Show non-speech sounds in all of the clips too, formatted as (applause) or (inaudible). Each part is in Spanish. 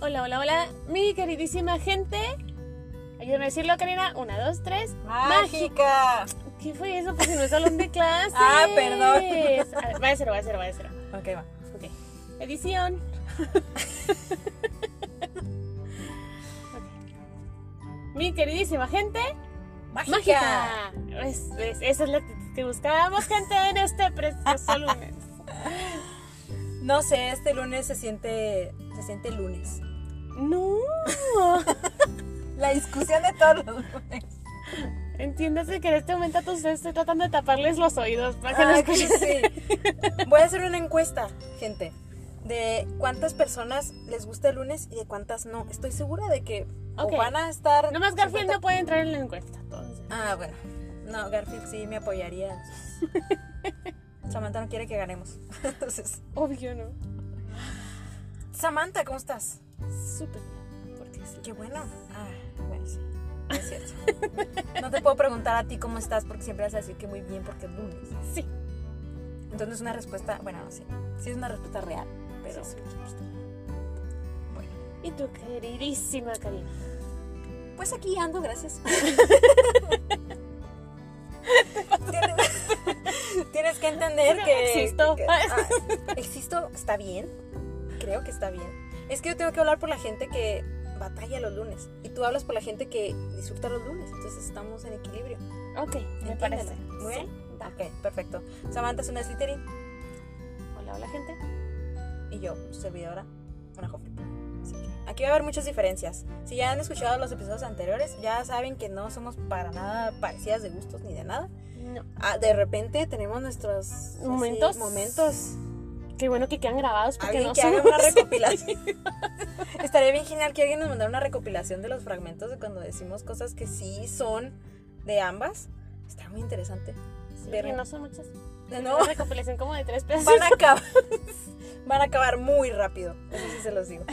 Hola, hola, hola, mi queridísima gente. Ayúdame a decirlo, Karina. Una, dos, tres. ¡Mágica! ¿Qué fue eso? Pues si no es salón de (laughs) clases. Ah, perdón. A ver, Va de cero, va de cero, va de cero. Ok, va. Ok. Edición. Ok. Mi queridísima gente. Mágica. Es- es- esa es la actitud que buscábamos, gente, en este precioso lunes. (laughs) No sé, este lunes se siente. Se siente lunes. No. (laughs) La discusión de todos los lunes. Entiéndase que en este momento a todos ustedes estoy tratando de taparles los oídos para que no Ah, escuchen. sí. Voy a hacer una encuesta, gente. De cuántas personas les gusta el lunes y de cuántas no. Estoy segura de que o Ok. van a estar. Nomás Garfield 50. no puede entrar en la encuesta. entonces. Ah, bueno. No, Garfield sí me apoyaría. (laughs) Samantha no quiere que ganemos. (laughs) Entonces. Obvio no. Samantha, ¿cómo estás? Súper bien. Porque sí. Qué bueno. Ah, bueno, sí. no Es cierto. (laughs) No te puedo preguntar a ti cómo estás porque siempre vas a decir que muy bien porque es lunes. Sí. Entonces no es una respuesta, bueno, no sé. Sí es una respuesta real, pero Sí, sí, sí. bueno. Y tu queridísima Karina. Pues aquí ando, gracias. (laughs) tienes, tienes que entender que existo. que- ah, (laughs) existo, está bien. Creo que está bien. Es que yo tengo que hablar por la gente que batalla los lunes y tú hablas por la gente que disfruta los lunes. Entonces estamos en equilibrio. Ok, me parece. Muy bien. Sí. Ok, perfecto. Samantha es una Slytherin Hola, hola, gente. y yo, servidora, una Hufflepuff. Así que aquí va a haber muchas diferencias. Si ya han escuchado los episodios anteriores, ya saben que no somos para nada parecidas de gustos ni de nada. No. Ah, de repente tenemos nuestros así, Momentos. Qué bueno que quedan grabados porque Alguien no que haga una recopilación. (laughs) Estaría bien genial que alguien nos mandara una recopilación de los fragmentos de cuando decimos cosas que sí son de ambas. Está muy interesante. Sí, Ver- que no son muchas. Nuevo, Una recopilación como de tres pesos. van a acabar. (laughs) Van a acabar muy rápido. Eso sí se los digo.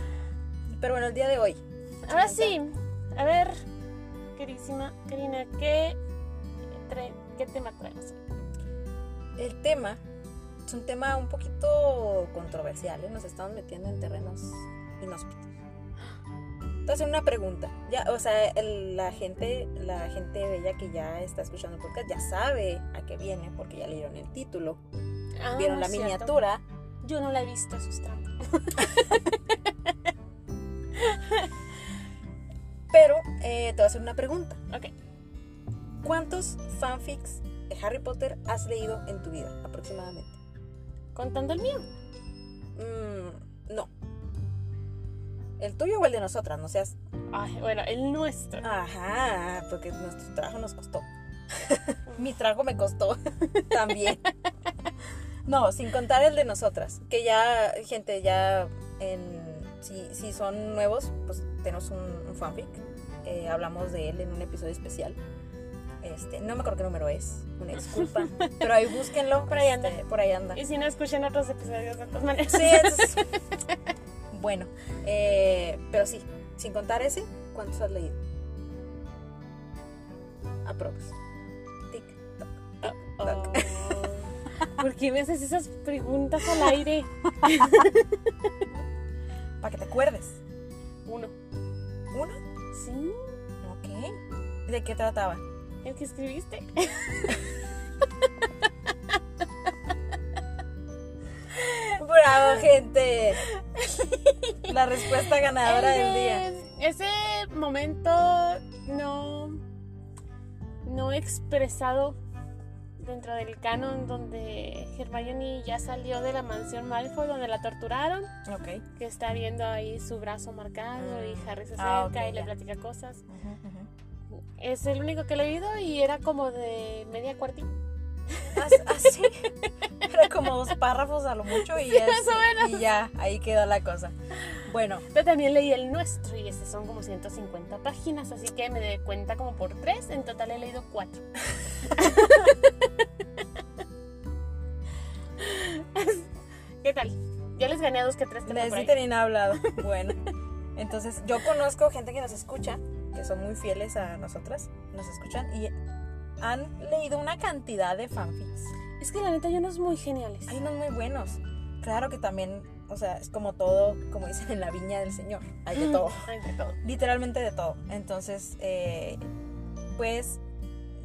(laughs) Pero bueno, el día de hoy. Ahora sí. A ver, queridísima Karina, ¿qué, trae- qué tema traemos? hoy? El tema es un tema un poquito controversial. ¿eh? Nos estamos metiendo en terrenos inhóspitos. Entonces, una pregunta. Ya, o sea, el- la gente, la gente bella que ya está escuchando el podcast ya sabe a qué viene porque ya leyeron el título, Ah, vieron la cierto. miniatura. Yo no la he visto, eso es trampa. (laughs) Pero eh, te voy a hacer una pregunta. Ok. ¿Cuántos fanfics de Harry Potter has leído en tu vida aproximadamente? Contando el mío. Mm, no. ¿El tuyo o el de nosotras? No seas Ay, bueno, el nuestro. Ajá, porque nuestro trabajo nos costó. (laughs) Mi trabajo me costó (laughs) también. No, sin contar el de nosotras, que ya, gente, ya en, si, si son nuevos, pues tenemos un, un fanfic. eh, hablamos de él en un episodio especial. Este, no me acuerdo qué número es, una disculpa. (laughs) pero ahí búsquenlo. Por ahí anda. este, por ahí anda. Y si no escuchan otros episodios de todas maneras. Sí, entonces. (laughs) bueno, eh, pero sí, sin contar ese, ¿cuántos has leído? Aprox. Tic, toc, tic, toc. Oh, ¿Por qué me haces esas preguntas al aire? (laughs) Para que te acuerdes. Uno. ¿Uno? Sí, Ok. ¿De qué trataba? El que escribiste. (laughs) ¡Bravo, gente! La respuesta ganadora El del de- día. Ese momento no, no expresado dentro del canon donde Hermione ya salió de la mansión Malfoy donde la torturaron, Ok. que está viendo ahí su brazo marcado y Mm. Harry se Ah, acerca ok, y le platica cosas. Ujú, ujú. Es el único que he leído y era como de media cuartita. Ah, Así. (laughs) Era como dos párrafos a lo mucho y, ya, más o menos. y ya, ahí quedó la cosa. Bueno, Pero también leí el nuestro y ese son como 150 páginas, así que me di cuenta como por tres, en total he leído cuatro. (laughs) ¿Qué tal? Ya les gané a dos que tres temas hablado. Bueno, entonces yo conozco gente que nos escucha, que son muy fieles a nosotras, nos escuchan y han leído una cantidad de fanfics. Es que la neta yo no es muy geniales. Hay unos muy buenos. Claro que también O sea, es como todo, como dicen en la viña del Señor. Hay de todo. Hay de todo. Literalmente de todo. Entonces, eh, pues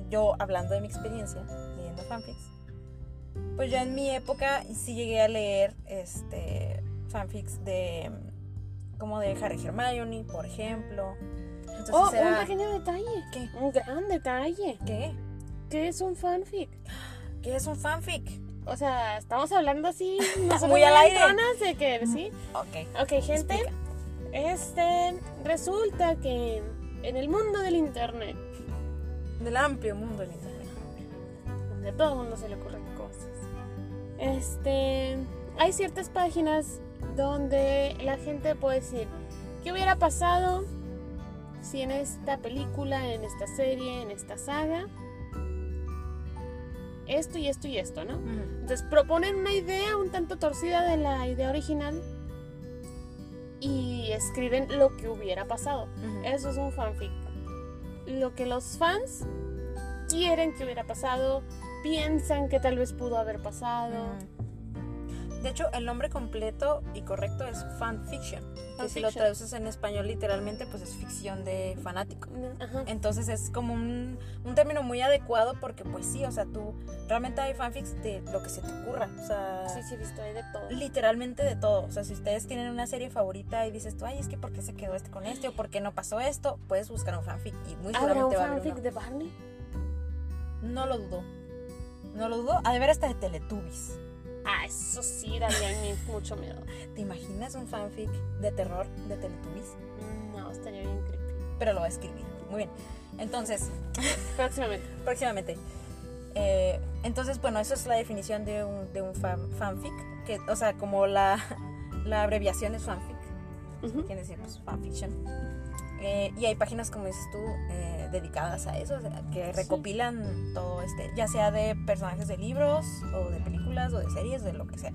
yo hablando de mi experiencia leyendo fanfics, pues ya en mi época sí llegué a leer este fanfics de como de Harry Hermione, por ejemplo. Entonces Oh, era- un pequeño detalle. ¿Qué? Un gran detalle. ¿Qué? ¿Qué es un fanfic? ¿Qué es un fanfic? O sea, estamos hablando así, (laughs) Muy al aire. de que, ¿sí? Ok. Ok, gente, explica. este, resulta que en el mundo del internet, Del amplio mundo del internet. donde a todo el mundo se le ocurren cosas, este, hay ciertas páginas donde la gente puede decir, ¿qué hubiera pasado si en esta película, en esta serie, en esta saga, esto y esto y esto, ¿no? Entonces proponen una idea un tanto torcida de la idea original y escriben lo que hubiera pasado. Eso es un fanfic. Lo que los fans quieren que hubiera pasado, piensan que tal vez pudo haber pasado. De hecho, el nombre completo y correcto es fanfiction. Que si lo traduces en español literalmente, pues es ficción de fanático. Ajá. Entonces es como un, un término muy adecuado porque pues sí, o sea, tú realmente hay fanfics de lo que se te ocurra. O sea, Sí, sí, visto hay de todo. literalmente de todo. O sea, si ustedes tienen una serie favorita y dices tú, ay, es que por qué se quedó este con este o por qué no pasó esto, puedes buscar un fanfic y muy ¿Habrá un seguramente va a haber fanfic uno. de Barney? No lo dudo. No lo dudo. Ha de ver hasta de Teletubbies. Ah, eso sí, daría a mí mucho miedo. ¿Te imaginas un fanfic de terror de Teletubbies? No, estaría bien creepy. Pero lo va a escribir. Muy bien. Entonces, (laughs) Próximamente. próximamente. Eh, entonces, bueno, eso es la definición de un, de un fan- fanfic. Que, o sea, como la, (laughs) la abreviación es fanfic. Ujú. Quiere decir, pues, fanfiction. Eh, y hay páginas, como dices tú, eh, dedicadas a eso, o sea, que Sí. recopilan todo este, ya sea de personajes de libros, o de películas, o de series, de lo que sea.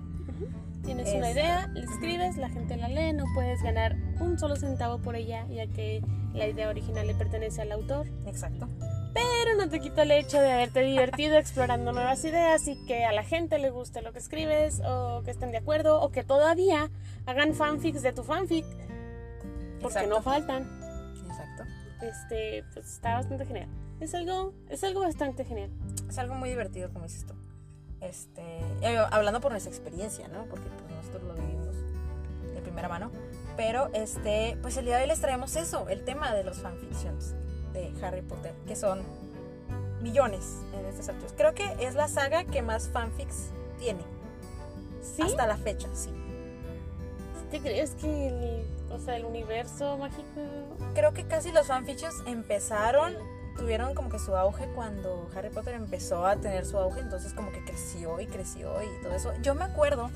Tienes Es- una idea, la escribes, la gente la lee, no puedes ganar un solo centavo por ella, ya que la idea original le pertenece al autor. Exacto. Pero no te quita el hecho de haberte divertido (laughs) explorando nuevas ideas y que a la gente le guste lo que escribes, o que estén de acuerdo, o que todavía hagan fanfics de tu fanfic, porque Exacto. no faltan. Este, pues está bastante genial. Es algo, es algo bastante genial. es algo muy divertido, como dices tú. Este, eh, hablando por nuestra experiencia, ¿no? Porque pues, nosotros lo vivimos de primera mano. Pero, este, pues el día de hoy les traemos eso, el tema de los fanfictions de Harry Potter, que son millones en estas alturas. Creo que es la saga que más fanfics tiene ¿Sí? hasta la fecha, sí. ¿Te crees que el, o sea, el universo mágico Creo que casi los fanfictions empezaron, tuvieron como que su auge cuando Harry Potter empezó a tener su auge, entonces como que creció y creció y todo eso. Yo me acuerdo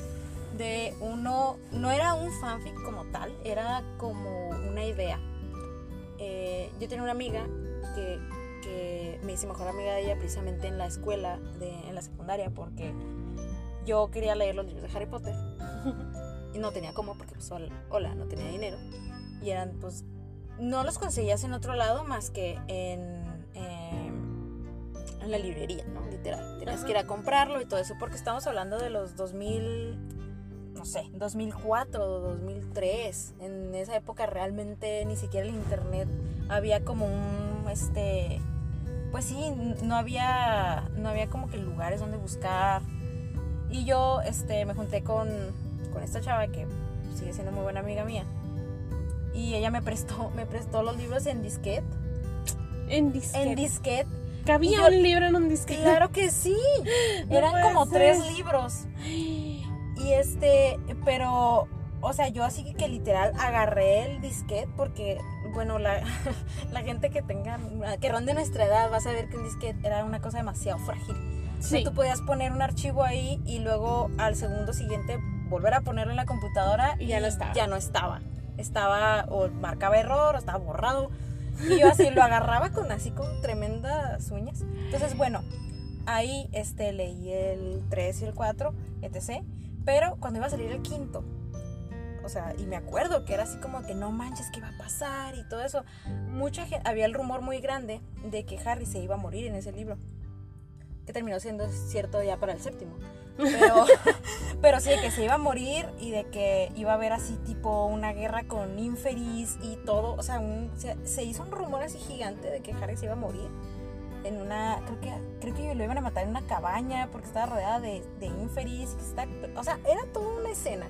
de uno, no era un fanfic como tal, era como una idea. Eh, yo tenía una amiga que, que me hice mejor amiga de ella precisamente en la escuela, de, en la secundaria, porque yo quería leer los libros de Harry Potter (laughs) y no tenía cómo, porque pues hol- hola, no tenía dinero. Y eran pues no los conseguías en otro lado más que en, em, en la librería, ¿no? Literal. Tenías que ir a comprarlo y todo eso, porque estamos hablando de los 2000, no sé, 2004 o 2003. En esa época realmente ni siquiera el internet había como un, este, pues sí, no había, no había como que lugares donde buscar. Y yo, este, me junté con, con esta chava que sigue siendo muy buena amiga mía. Y ella me prestó, (laughs) me prestó los libros en disquete. en disquete. En disquete. Cabía yo- un libro en un disquete. Claro que sí. (laughs) No Eran como ser. tres libros. (gasps) Y este, pero, o sea, yo así que literal agarré el disquete porque, bueno, la, (laughs) la gente que tenga, que ronde nuestra edad va a saber que un disquete era una cosa demasiado frágil. O sea, Sí. tú podías poner un archivo ahí y luego al segundo siguiente volver a ponerlo en la computadora Y ya no estaba. Ya no estaba. Estaba o marcaba error o estaba borrado. Y yo así lo agarraba con así con tremendas uñas. Entonces, bueno, ahí este leí el 3 y el 4, etc. Pero cuando iba a salir el quinto, o sea, y me acuerdo que era así como que no manches, ¿qué va a pasar? Y todo eso. Mucha había el rumor muy grande de que Harry se iba a morir en ese libro. Que terminó siendo cierto ya para el séptimo. Pero, (laughs) pero sí, de que se iba a morir y de que iba a haber así tipo una guerra con Inferis y todo. O sea, un- se, se hizo un rumor así gigante de que Harry se iba a morir. En una, creo que, creo que lo iban a matar en una cabaña porque estaba rodeada de, de Inferis. que está- o sea, era toda una escena.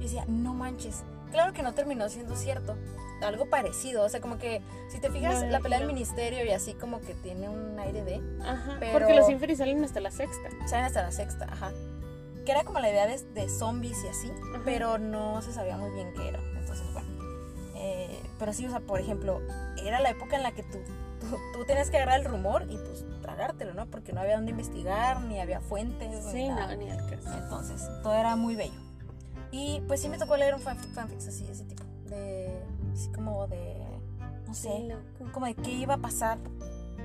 Y decía, no manches. Claro que no terminó siendo cierto. Algo parecido. O sea, como que si te fijas, No, la pelea del ministerio y así como que tiene un aire de. Ajá. Pero- Porque los Inferis salen hasta la sexta. Salen hasta la sexta, ajá. Que era como la idea de, de zombies y así, Ajá. pero no se sabía muy bien qué era. Entonces, bueno. Eh, pero sí, o sea, por ejemplo, era la época en la que tú, tú, tú tenías que agarrar el rumor y pues tragártelo, ¿no? Porque no había dónde investigar, ni había fuentes. Sí, nada. no, ni al caso. Entonces, todo era muy bello. Y pues sí me tocó leer un fanfic, fanfics así, ese tipo. De. Así como de. No sé como de qué iba a pasar.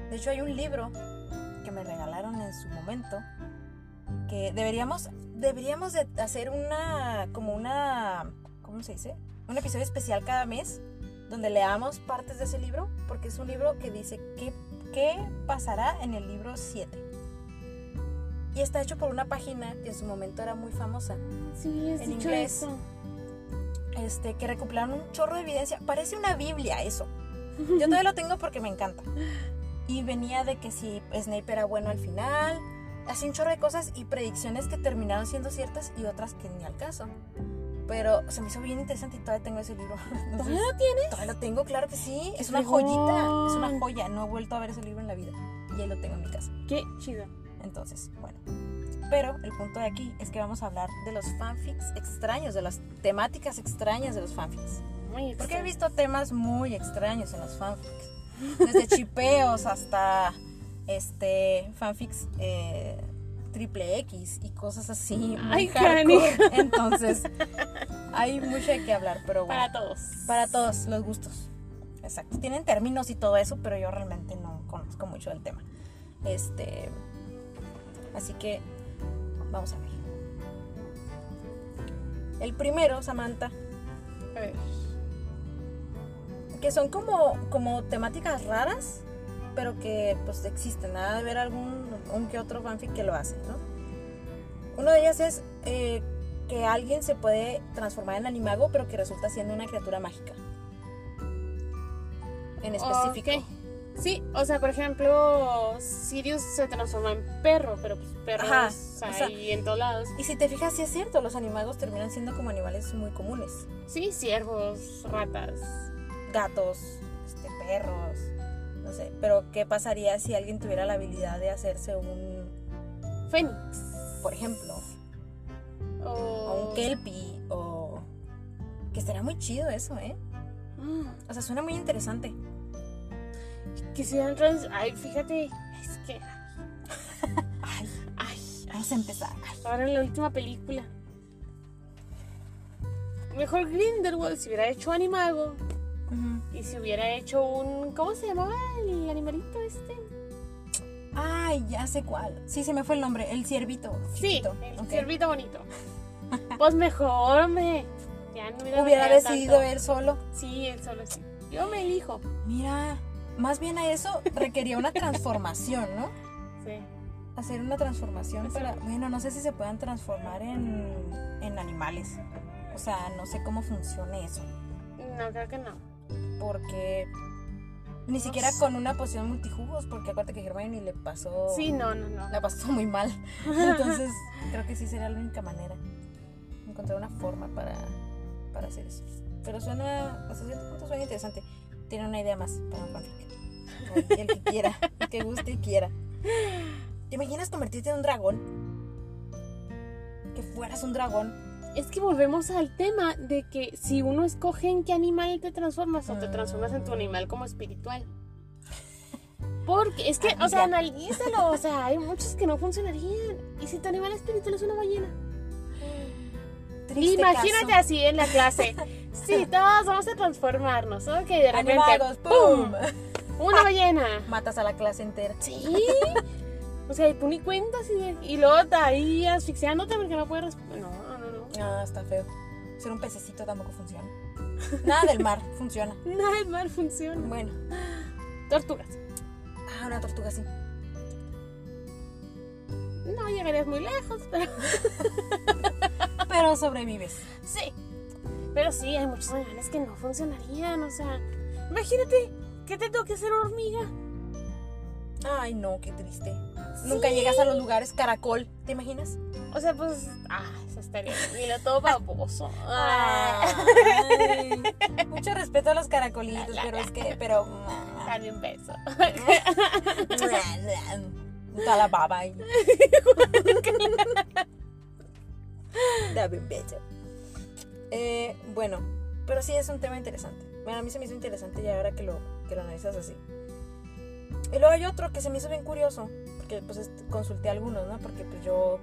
De hecho, hay un libro que me regalaron en su momento que deberíamos deberíamos de hacer una como una ¿cómo se dice? Un episodio especial cada mes donde leamos partes de ese libro porque es un libro que dice qué qué pasará en el libro 7. Y está hecho por una página que en su momento era muy famosa, Sí, es En inglés. eso. este que recopilaron un chorro de evidencia, parece una biblia eso. (laughs) Yo todavía lo tengo porque me encanta. Y venía de que si Snape era bueno al final, así un chorro de cosas y predicciones que terminaron siendo ciertas y otras que ni al caso. Pero se me hizo bien interesante y todavía tengo ese libro. (laughs) ¿Todavía lo tienes? todavía lo tengo, claro que sí. ¡Qué Es una joyita, es una joya. No he vuelto a ver ese libro en la vida. Y ahí lo tengo en mi casa. Qué chido. Entonces, bueno. Pero el punto de aquí es que vamos a hablar de los fanfics extraños, de las temáticas extrañas de los fanfics. Muy Porque he visto temas muy extraños en los fanfics. Desde chipeos hasta este fanfics eh, triple X y cosas así. Ay. (laughs) Entonces, hay mucho de qué hablar, pero bueno. Para todos. Para todos los gustos. Exacto. Tienen términos y todo eso, pero yo realmente no conozco mucho del tema. Este. Así que vamos a ver. El primero, Samantha, A ver. que son como, como temáticas raras, pero que pues existen. Nada de ver algún un que otro fanfic que lo hace, ¿no? Uno de ellas es eh, que alguien se puede transformar en animago, pero que resulta siendo una criatura mágica. En específico. Ok. Sí, o sea, por ejemplo, Sirius se transforma en perro, pero pues perros Ajá, hay o sea- en todos lados. Y si te fijas, sí es cierto, los animagos terminan siendo como animales muy comunes. Sí, ciervos, ratas. Gatos, este, perros, no sé. Pero, ¿qué pasaría si alguien tuviera la habilidad de hacerse un, Fénix. por ejemplo, O, o un kelpie o... Que estaría muy chido eso, ¿eh? Ah, O sea, suena muy interesante. Quisieran trans... Ay, fíjate, es que... Ay, Ay, vamos a empezar. Ay. ahora en la última película. Mejor Grindelwald si hubiera hecho animago y si hubiera hecho un... ¿Cómo se llamaba el animalito este? Ay, ya sé cuál. Sí, se me fue el nombre. El ciervito. Sí, chiquito. el Ok. ciervito bonito. (laughs) Pues mejor, hombre. Ya no hubiera, Hubiera decidido tanto. él solo. Sí, él solo sí. Yo me elijo. Mira, más bien a eso requería una transformación, ¿no? (laughs) Sí. Hacer una transformación Eso. para... Bueno, no sé si se puedan transformar en, en animales. O sea, no sé cómo funcione eso. No, creo que no. Porque... Ni siquiera sé. con una poción multijugos, porque acuérdate que Hermione le pasó... Sí, no, no, no. La pasó muy mal. (laughs) Entonces, creo que sí sería la única manera. Encontrar una forma para, para hacer eso. Pero suena, hasta cierto punto suena interesante. Tiene una idea más para un fanfic. El que quiera, el que guste y quiera. ¿Te imaginas convertirte en un dragón? Que fueras un dragón. Es que volvemos al tema de que si uno escoge en qué animal te transformas o te transformas en tu Mm. animal como espiritual. Porque es que, o sea, analízalo, o sea, hay muchos que no funcionarían. ¿Y si tu animal espiritual es una ballena? Triste Imagínate caso. así en la clase. Sí, (laughs) todos vamos a transformarnos, ¿ok? De repente, Animagos, ¡pum! Una ballena. Matas a la clase entera. Sí. O sea, y tú ni cuentas y, y luego te ahí asfixiándote porque no puedes responder. No, no, no, no. Ah, está feo. Ser un pececito tampoco funciona. Nada del mar funciona. (laughs) Nada del mar funciona. Bueno. Tortugas. Ah, una tortuga sí. No llegarías muy lejos, pero (laughs) Pero sobrevives. sí. Pero sí, hay muchos animales que no funcionarían, o sea, imagínate que te toque ser hormiga. Ay, no, qué triste. Nunca llegas a los lugares caracol, ¿te imaginas? O sea, pues, ah, eso estaría lo todo (laughs) baboso. Ay, mucho respeto a los caracolitos, pero es que, pero... dame un beso. (laughs) Toda la baba ahí. (laughs) Dame un beso. Eh, bueno, pero sí es un tema interesante. Bueno, a mí se me hizo interesante ya ahora que lo, que lo analizas así. Y luego hay otro que se me hizo bien curioso, porque pues consulté a algunos, ¿no? Porque pues yo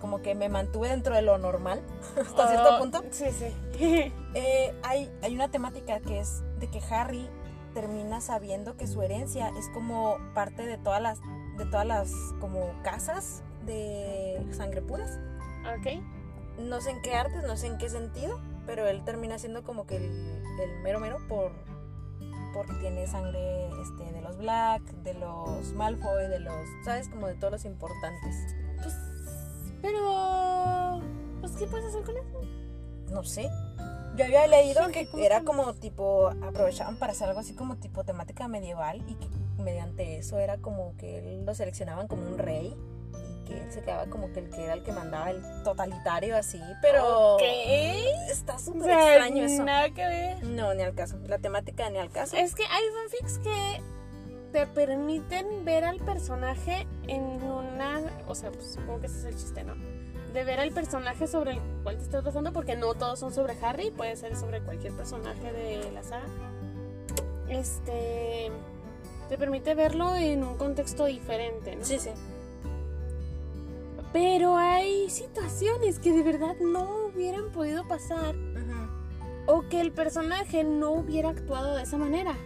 como que me mantuve dentro de lo normal (laughs) hasta cierto Oh, punto. Sí, sí. (laughs) Eh, hay, hay una temática que es de que Harry termina sabiendo que su herencia es como parte de todas las de todas las como casas de sangre puras. ok. No sé en qué artes, no sé en qué sentido, pero él termina siendo como que el, el mero mero por porque tiene sangre este, de los Black, de los Malfoy, de los, ¿sabes? Como de todos los importantes. Pues, pero, pues, ¿qué puedes hacer con eso? No sé. Yo había leído que ¿cómo era como tipo, aprovechaban para hacer algo así como tipo temática medieval y que mediante eso era como que él lo seleccionaban como un rey y que él se quedaba como que el que era el que mandaba el totalitario así, pero Ok. está O súper sea, extraño eso. nada que ver. No, ni al caso. La temática ni al caso. Es que hay fanfics que te permiten ver al personaje en una. O sea, pues, supongo que ese es el chiste, ¿no? De ver al personaje sobre el cual te estás basando, porque no todos son sobre Harry, puede ser sobre cualquier personaje de la saga. Este. Te permite verlo en un contexto diferente, ¿no? Sí, sí. Pero hay situaciones que de verdad no hubieran podido pasar Ujú. o que el personaje no hubiera actuado de esa manera.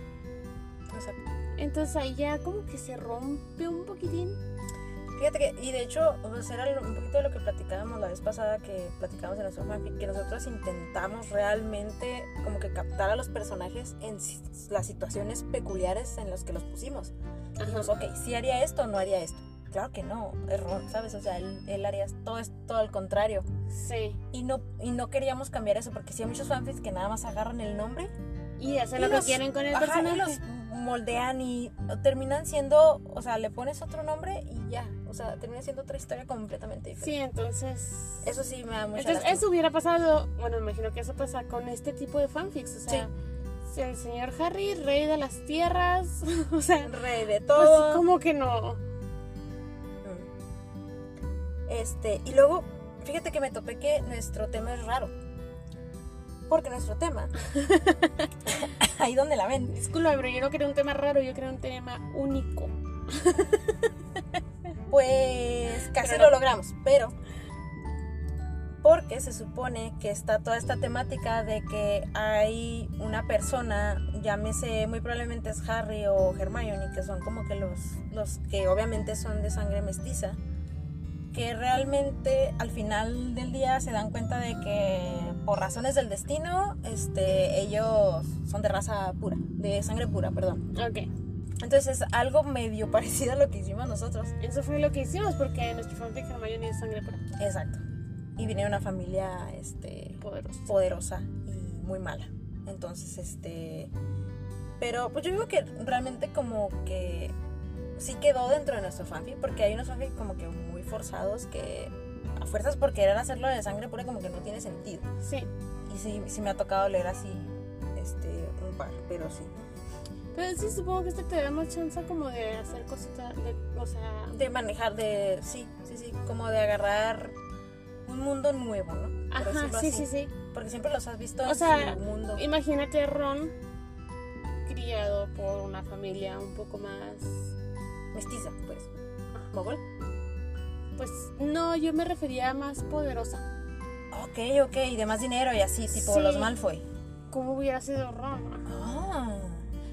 Exacto. Entonces ahí ya como que se rompe un poquitín. Fíjate que, y de hecho, era un poquito de lo que platicábamos la vez pasada que platicábamos en nuestro fanfic, que nosotros intentamos realmente como que captar a los personajes en si- las situaciones peculiares en las que los pusimos. Dijimos, ok, ¿sí haría esto o no haría esto? Claro que no, error, ¿sabes? O sea, él, él haría todo, todo al contrario. Sí. Y no, y no queríamos cambiar eso, porque sí hay muchos fanfics que nada más agarran el nombre Y hacen Y lo los- que quieren con el Ajá, y personaje. los moldean y terminan siendo, o sea, le pones otro nombre y ya, o sea, termina siendo otra historia completamente diferente. Sí, entonces... Eso sí me da mucha Entonces lástima. eso hubiera pasado, bueno, imagino que eso pasa con este tipo de fanfics, o sea, si el señor Harry, rey de las tierras, (laughs) o sea, Rey de pues todo. como que no. Mm. Este, y luego, fíjate que me topé que nuestro tema es raro. Porque nuestro tema, (laughs) ahí donde la ven, Disculpa, pero yo no quería un tema raro, yo quería un tema único. (laughs) pues casi Pero lo logramos, pero porque se supone que está toda esta temática de que hay una persona, llámese muy probablemente es Harry o Hermione, que son como que los, los que obviamente son de sangre mestiza, que realmente al final del día se dan cuenta de que por razones del destino, este, ellos son de raza pura, de sangre pura, perdón. Ok, Entonces es algo medio (laughs) parecido a lo que hicimos nosotros. eso fue lo que hicimos porque nuestro fanfic Hermione es sangre pura. Exacto. Y viene de una familia este, Poderoso. poderosa y muy mala. Entonces, este. Pero pues yo digo que realmente como que sí quedó dentro de nuestro fanfic, porque hay unos fanfic como que muy forzados que a fuerzas por querer hacerlo de sangre pura como que no tiene sentido. Sí, Y sí, sí me ha tocado leer así este, un par, pero sí. Pero sí supongo que este te da más chance como de hacer cositas, de, o sea, De manejar, de. Sí, sí, sí. Como de agarrar un mundo nuevo, ¿no? Por Ajá, sí, así. sí, sí. Porque siempre los has visto O en sea, su mundo. Imagínate Ron criado por una familia un poco más... Mestiza, pues. Mogol. Pues no, yo me refería a más poderosa. Ok, ok, y de más dinero y así, tipo Sí. los Malfoy. ¿Cómo hubiera sido Ron? Ah,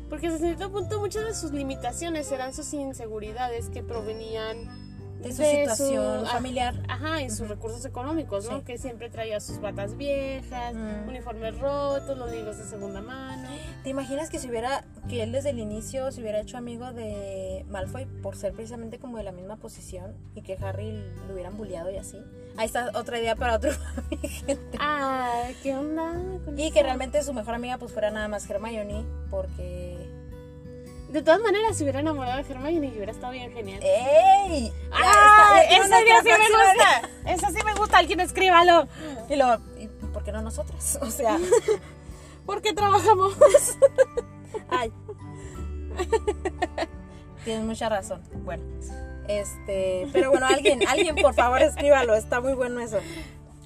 Porque hasta cierto punto muchas de sus limitaciones eran sus inseguridades que provenían de su de situación su- familiar. Ajá, y sus Ujú. recursos económicos, ¿no? Sí. Que siempre traía sus batas viejas, Mm. uniformes rotos, los libros de segunda mano. ¿Te imaginas que si hubiera, que él desde el inicio se hubiera hecho amigo de Malfoy por ser precisamente como de la misma posición y que Harry lo hubieran bulleado y así? Ahí está otra idea para otro (laughs) gente. Ah, ¿qué onda? con Y eso? que realmente su mejor amiga pues fuera nada más Hermione porque... De todas maneras, se hubiera enamorado de Hermione y hubiera estado bien genial. ¡Ey! Ya ¡Ah! ¡Esa idea sí me gusta! ¡Esa sí me gusta! ¡Alguien escríbalo! Y luego, ¿y y por qué no nosotras? O sea, (laughs) ¿Por qué trabajamos? (laughs) ay. Tienes mucha razón. Bueno, este, pero bueno, alguien, alguien por favor escríbalo, está muy bueno eso.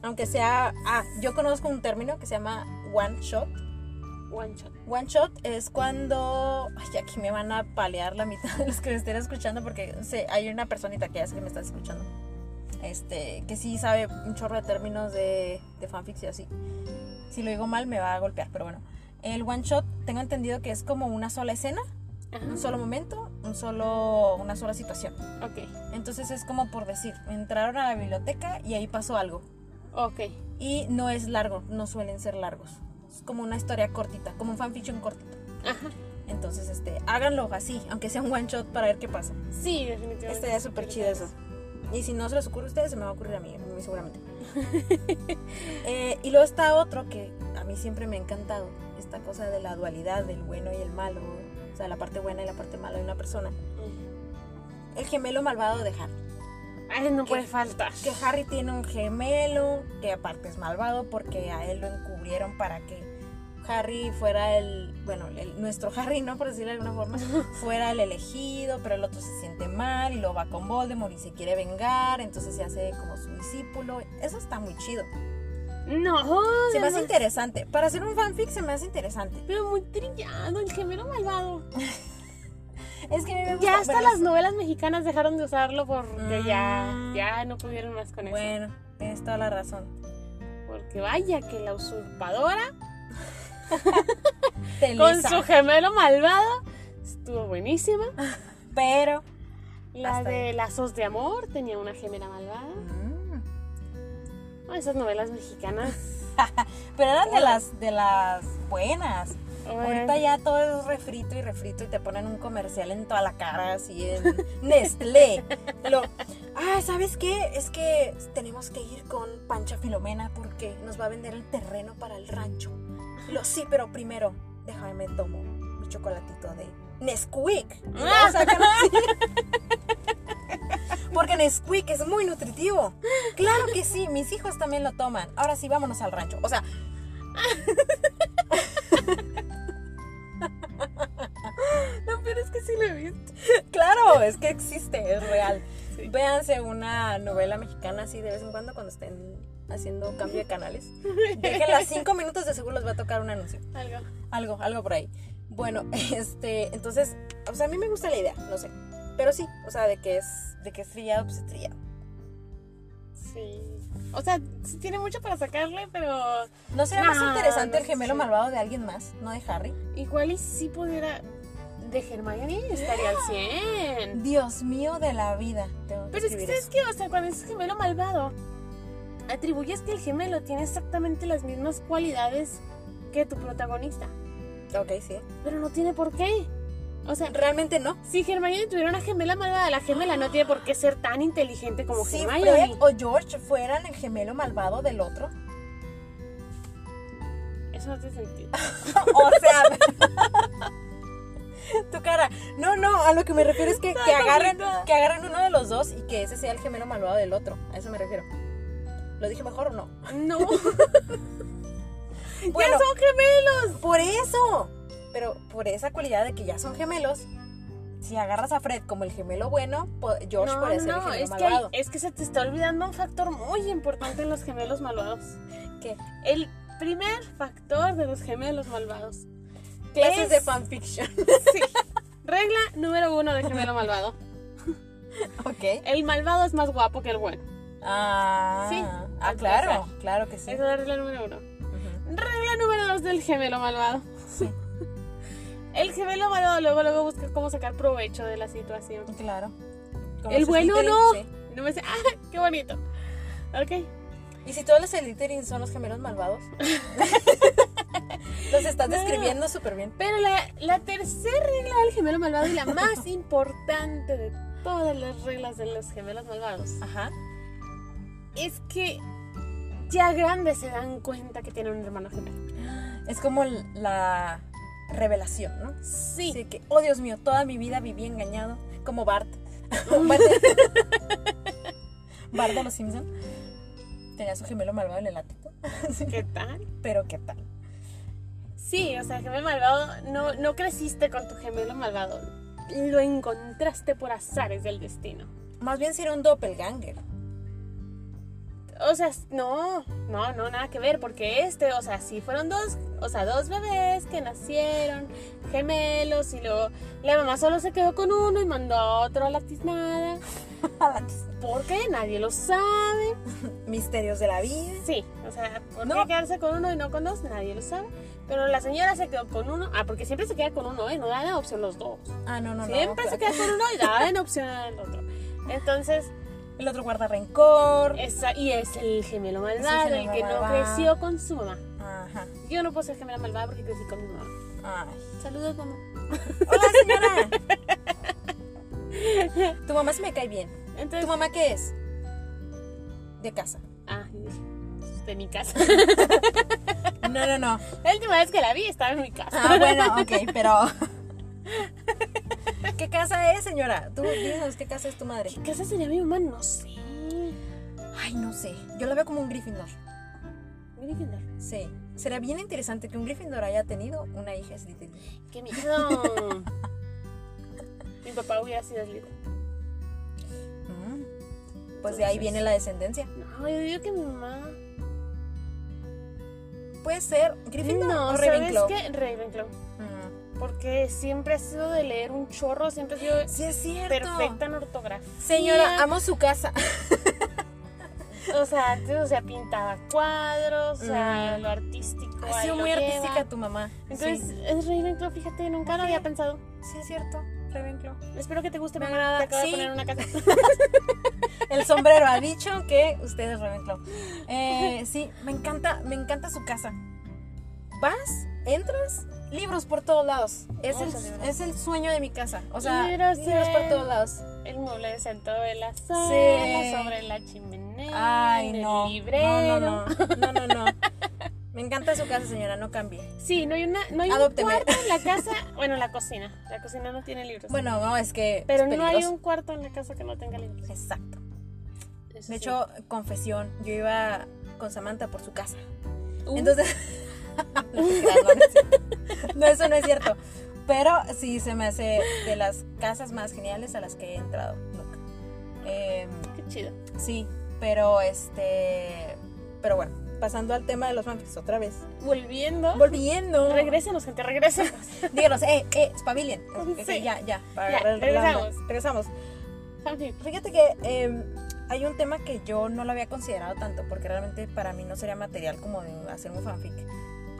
Aunque sea, ah, yo conozco un término que se llama one shot. One shot. One shot es cuando, ay, aquí me van a palear la mitad de los que me estén escuchando porque sé, hay una personita que ya sé que me está escuchando. Este, que sí sabe un chorro de términos de, de fanfics y así. Si lo digo mal me va a golpear, pero bueno. El one shot tengo entendido que es como una sola escena, Ajá. un solo momento, un solo, una sola situación. Ok. Entonces es como por decir, entraron a la biblioteca y ahí pasó algo. Ok. Y no es largo, no suelen ser largos. Es como una historia cortita, como un fanfiction cortito. Ajá. Entonces, este, háganlo así, aunque sea un one shot para ver qué pasa. Sí, definitivamente. Estaría súper chido eso. Y si no se les ocurre a ustedes, se me va a ocurrir a mí, muy seguramente. (laughs) Eh, y luego está otro que a mí siempre me ha encantado, esta cosa de la dualidad del bueno y el malo, o sea, la parte buena y la parte mala de una persona. El gemelo malvado de Harry. Ay, no ¿Qué? puede faltar. Que Harry tiene un gemelo, que aparte es malvado porque a él lo encubrieron para que Harry fuera el, bueno, el- nuestro (laughs) Harry, ¿no? Por decirlo de alguna forma, (laughs) fuera el elegido, pero el otro se siente mal y lo va con Voldemort y se quiere vengar, entonces se hace como su discípulo. Eso está muy chido. No, Se me hace interesante. Para hacer un fanfic se me hace interesante. pero muy trillado, el gemelo malvado. (laughs) Es que a mí me gusta Ya hasta las novelas mexicanas dejaron de usarlo porque ya, Mm. ya no pudieron más con eso. Bueno, tienes toda la razón. Porque vaya que la usurpadora (laughs) con su gemelo malvado estuvo buenísima. (laughs) Pero... La de Lazos de Amor tenía una gemela malvada. Mm. No, esas novelas mexicanas. (laughs) Pero eran de las, de las buenas. Bueno, Ahorita ya todo es refrito y refrito y te ponen un comercial en toda la cara, así en (laughs) Nestlé. Lo, ah, ¿sabes qué? Es que tenemos que ir con Pancha Filomena porque nos va a vender el terreno para el rancho. Lo sí, pero primero, déjame me tomo mi chocolatito de Nesquik. Así. (laughs) Porque Nesquik es muy nutritivo. Claro que sí, mis hijos también lo toman. Ahora sí, vámonos al rancho. O sea, Es que existe, es real. (laughs) Sí. Véanse una novela mexicana así de vez en cuando cuando estén haciendo cambio de canales. (laughs) Déjenla cinco minutos, de seguro les va a tocar un anuncio. Algo. Algo, algo por ahí. Bueno, (laughs) este, entonces, o sea, a mí me gusta la idea, no sé. Pero sí, o sea, de que es, de que es trillado, pues es trillado. Sí. O sea, sí tiene mucho para sacarle, pero ¿No sería más interesante no el gemelo malvado de alguien más, no de Harry? igual y si pudiera. De Hermione estaría al 100. Dios mío de la vida. Tengo que Pero es que, ¿sabes eso. qué? O sea, cuando es gemelo malvado, atribuyes que el gemelo tiene exactamente las mismas cualidades que tu protagonista. Ok, sí. Pero no tiene por qué. O sea, Realmente no. si Hermione tuviera una gemela malvada, la gemela no tiene por qué ser tan inteligente como si Hermione. Fred o George fueran el gemelo malvado del otro, Eso no tiene sentido. (laughs) O sea, (laughs) tu cara. No, no, a lo que me refiero es que, que agarren, que agarren uno de los dos y que ese sea el gemelo malvado del otro. A eso me refiero. ¿Lo dije mejor o no? No. (laughs) Bueno, ¡Ya son gemelos! por eso. Pero por esa cualidad de que ya son gemelos, si agarras a Fred como el gemelo bueno, George no, puede ser el gemelo es que, malvado. es que se te está olvidando un factor muy importante en los gemelos malvados. ¿Qué? El primer factor de los gemelos malvados. Clases es- de fanfiction. (laughs) Sí. Regla número uno de gemelo malvado. ok. El malvado es más guapo que el bueno. Ah, Sí, ah claro, pasar. claro que sí. Esa es la regla número uno. Regla número dos del gemelo malvado. (laughs) El gemelo malvado luego, luego busca cómo sacar provecho de la situación. Claro. El bueno no. sí. No me dice, (laughs) ah, qué bonito. Ok. ¿Y si todos los Slytherin son los gemelos malvados? Los estás No. describiendo súper bien. Pero la, la tercera regla del gemelo malvado y la más (laughs) importante de todas las reglas de los gemelos malvados Ajá. es que ya grandes se dan cuenta que tienen un hermano gemelo. Es como la revelación, ¿no? Sí. Así que, oh Dios mío, toda mi vida viví engañado. Como Bart. (laughs) (laughs) Bart, Bart de los Simpson. Tenía su gemelo malvado en el ático. ¿Qué tal? Pero qué tal. Sí, o sea, el gemelo malvado, no, no creciste con tu gemelo malvado. Lo encontraste por azares del destino. Más bien si era un doppelganger. O sea, no, no, no, nada que ver, porque este, o sea, sí fueron dos, o sea, dos bebés que nacieron gemelos y luego la mamá solo se quedó con uno y mandó a otro a la tiznada. (laughs) ¿Por qué? Nadie lo sabe. Misterios de la vida. Sí, o sea, ¿por No. quedarse con uno y no con dos? Nadie lo sabe. Pero la señora se quedó con uno, ah, porque siempre se queda con uno, ¿eh? No dan opción los dos. Ah, no, no, no. siempre se claro. queda con uno y (laughs) dan opción al otro. Entonces, El otro guarda rencor. esa, y es el gemelo el malvado, el, gemelo que no creció con su mamá. Ajá. Yo no puedo ser gemela malvada porque crecí con mi mamá. Ay. Saludos, mamá. Hola, señora. (laughs) (laughs) tu mamá sí me cae bien. Entonces, ¿Tu mamá qué es? De casa. ah, de mi casa. (laughs) No, no, no. La última vez que la vi estaba en mi casa. Ah, bueno, ok, (laughs) pero. ¿Qué casa es, señora? Tú dinos, ¿qué casa es tu madre? ¿Qué casa sería mi mamá? No sé. Ay, no sé. Yo la veo como un Gryffindor. Gryffindor. Sí. Sería bien interesante que un Gryffindor haya tenido una hija Slytherin. ¡Qué miedo! Mi papá hubiera sido Slytherin. Mm. Pues de ahí viene la descendencia. No, yo digo que mi mamá. Puede ser Gryffindor No, o ¿sabes Ravenclaw. qué? Ravenclaw. Mm. Porque siempre ha sido de leer un chorro, siempre ha sido Sí, es cierto. perfecta en ortografía. Señora, amo su casa. (laughs) O sea, antes, o sea, pintaba cuadros, o sea, Mm. lo artístico. Ha sido lo muy lleva. artística tu mamá. Entonces, sí. es Ravenclaw, fíjate, nunca lo Ok. había pensado. sí, es cierto. Ravenclaw. Espero que te guste, Me mamá. agrada, Te acabo sí. de poner una casa. (laughs) El sombrero ha dicho que usted es Ravenclaw. Eh, sí, me encanta, me encanta su casa. Vas, entras, libros por todos lados. Es, el, es sueño de mi casa. O sea, Libros libros, por todos lados. El mueble de centro de la sala, Sí. sobre la chimenea, Ay, en el librero. No, no, no. No, no, (laughs) no. Me encanta su casa, señora, no cambie. Sí, no hay, una, no hay un cuarto en la (laughs) casa, bueno, la cocina. La cocina no tiene libros. Bueno, no, es que. pero es no hay un cuarto en la casa que no tenga libros. Exacto. Eso De sí. hecho, confesión, yo iba con Samantha por su casa. Uh, Entonces. (laughs) (laughs) No, eso no es cierto. Pero sí se me hace de las casas más geniales a las que he entrado nunca. Em, qué chido. sí, pero este. Pero bueno, pasando al tema de los fanfics otra vez. Volviendo. Volviendo. Regrésenos, gente, regrésenos. (laughs) Díganos, eh, eh, espabilen. Sí. Ya, ya, para Ya, regresamos. Regresamos. Fíjate que em, hay un tema que yo no lo había considerado tanto porque realmente para mí no sería material como de hacer un fanfic.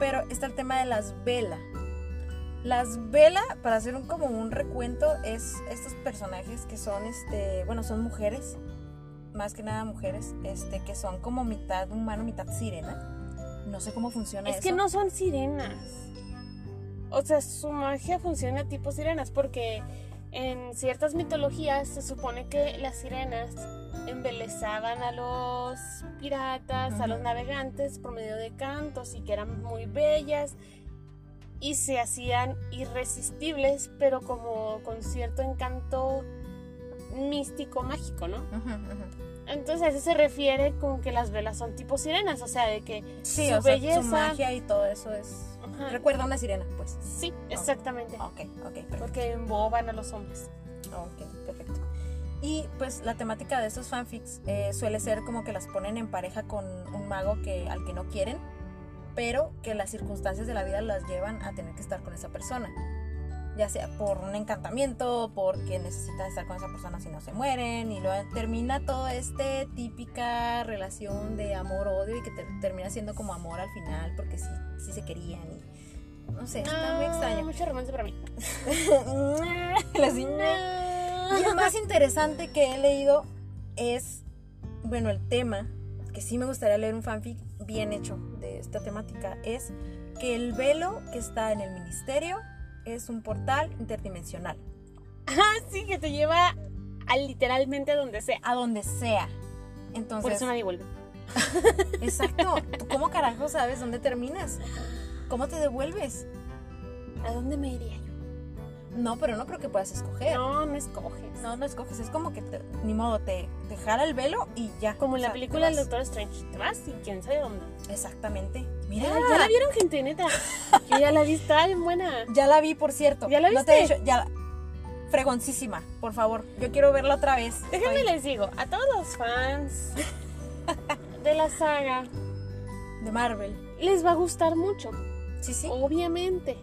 Pero está el tema de las vela. Las vela, para hacer un, como un recuento, es estos personajes que son, este, bueno, son mujeres, más que nada mujeres, este, que son como mitad humano, mitad sirena. No sé cómo funciona Es eso. que no son sirenas. O sea, su magia funciona tipo sirenas porque en ciertas mitologías se supone que las sirenas embelezaban a los piratas, a los navegantes por medio de cantos y que eran muy bellas y se hacían irresistibles, pero como con cierto encanto místico, mágico, ¿no? Ujú, ujú. Entonces a eso se refiere con que las velas son tipo sirenas, o sea, de que Sí, su o sea, belleza... su magia y todo eso es... Ajá. Recuerda a una sirena, pues. Sí, exactamente. Ok, ok, perfecto. Porque emboban a los hombres. Ok, perfecto. Y pues la temática de estos fanfics eh, suele ser como que las ponen en pareja con un mago que, al que no quieren, pero que las circunstancias de la vida las llevan a tener que estar con esa persona. Ya sea por un encantamiento, porque necesitan estar con esa persona si no se mueren, y luego termina toda esta típica relación de amor-odio y que ter- termina siendo como amor al final, porque sí, sí se querían. Y, no sé, está muy Ah, extraño. Mucho romance para mí. (laughs) La y el más interesante que he leído es, bueno, el tema, que sí me gustaría leer un fanfic bien hecho de esta temática, es que el velo que está en el ministerio es un portal interdimensional. Ah, sí, que te lleva a literalmente a donde sea. A donde sea. Por Entonces, eso nadie vuelve. (laughs) exacto. ¿Tú cómo carajo sabes dónde terminas? ¿Cómo te devuelves? ¿A dónde me iría yo? No, pero no creo que puedas escoger. No, no escoges. No, no escoges. Es como que te- ni modo, te, te jala el velo y ya. Como en la sea, película del. Doctor Strange. Te vas y quién sabe dónde. Exactamente. Mira, Ya, ya la vieron, gente, neta. Yo ya la vi, está bien buena. (laughs) Ya la vi, por cierto. ¿Ya la No te he viste? dicho, ya la- Fregoncísima, por favor. Yo quiero verla otra vez. Déjenme Estoy- les digo, a todos los fans (laughs) de la saga, De Marvel. les va a gustar mucho. Sí, sí. Obviamente.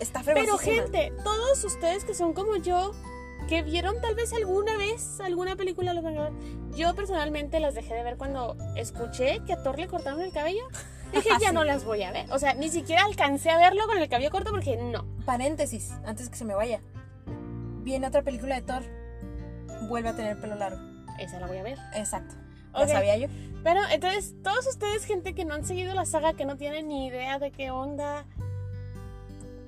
Está Pero fregoncísima. gente, todos ustedes que son como yo, que vieron tal vez alguna vez alguna película de los Vengadores, yo personalmente las dejé de ver cuando escuché que a Thor le cortaron el cabello. Dije, ya no las voy a ver. O sea, ni siquiera alcancé a verlo con el cabello corto porque no. Paréntesis, antes que se me vaya. Viene otra película de Thor. Vuelve a tener pelo largo. Esa la voy a ver. Exacto. Ok. Ya sabía yo. Pero entonces, todos ustedes, gente que no han seguido la saga, que no tienen ni idea de qué onda,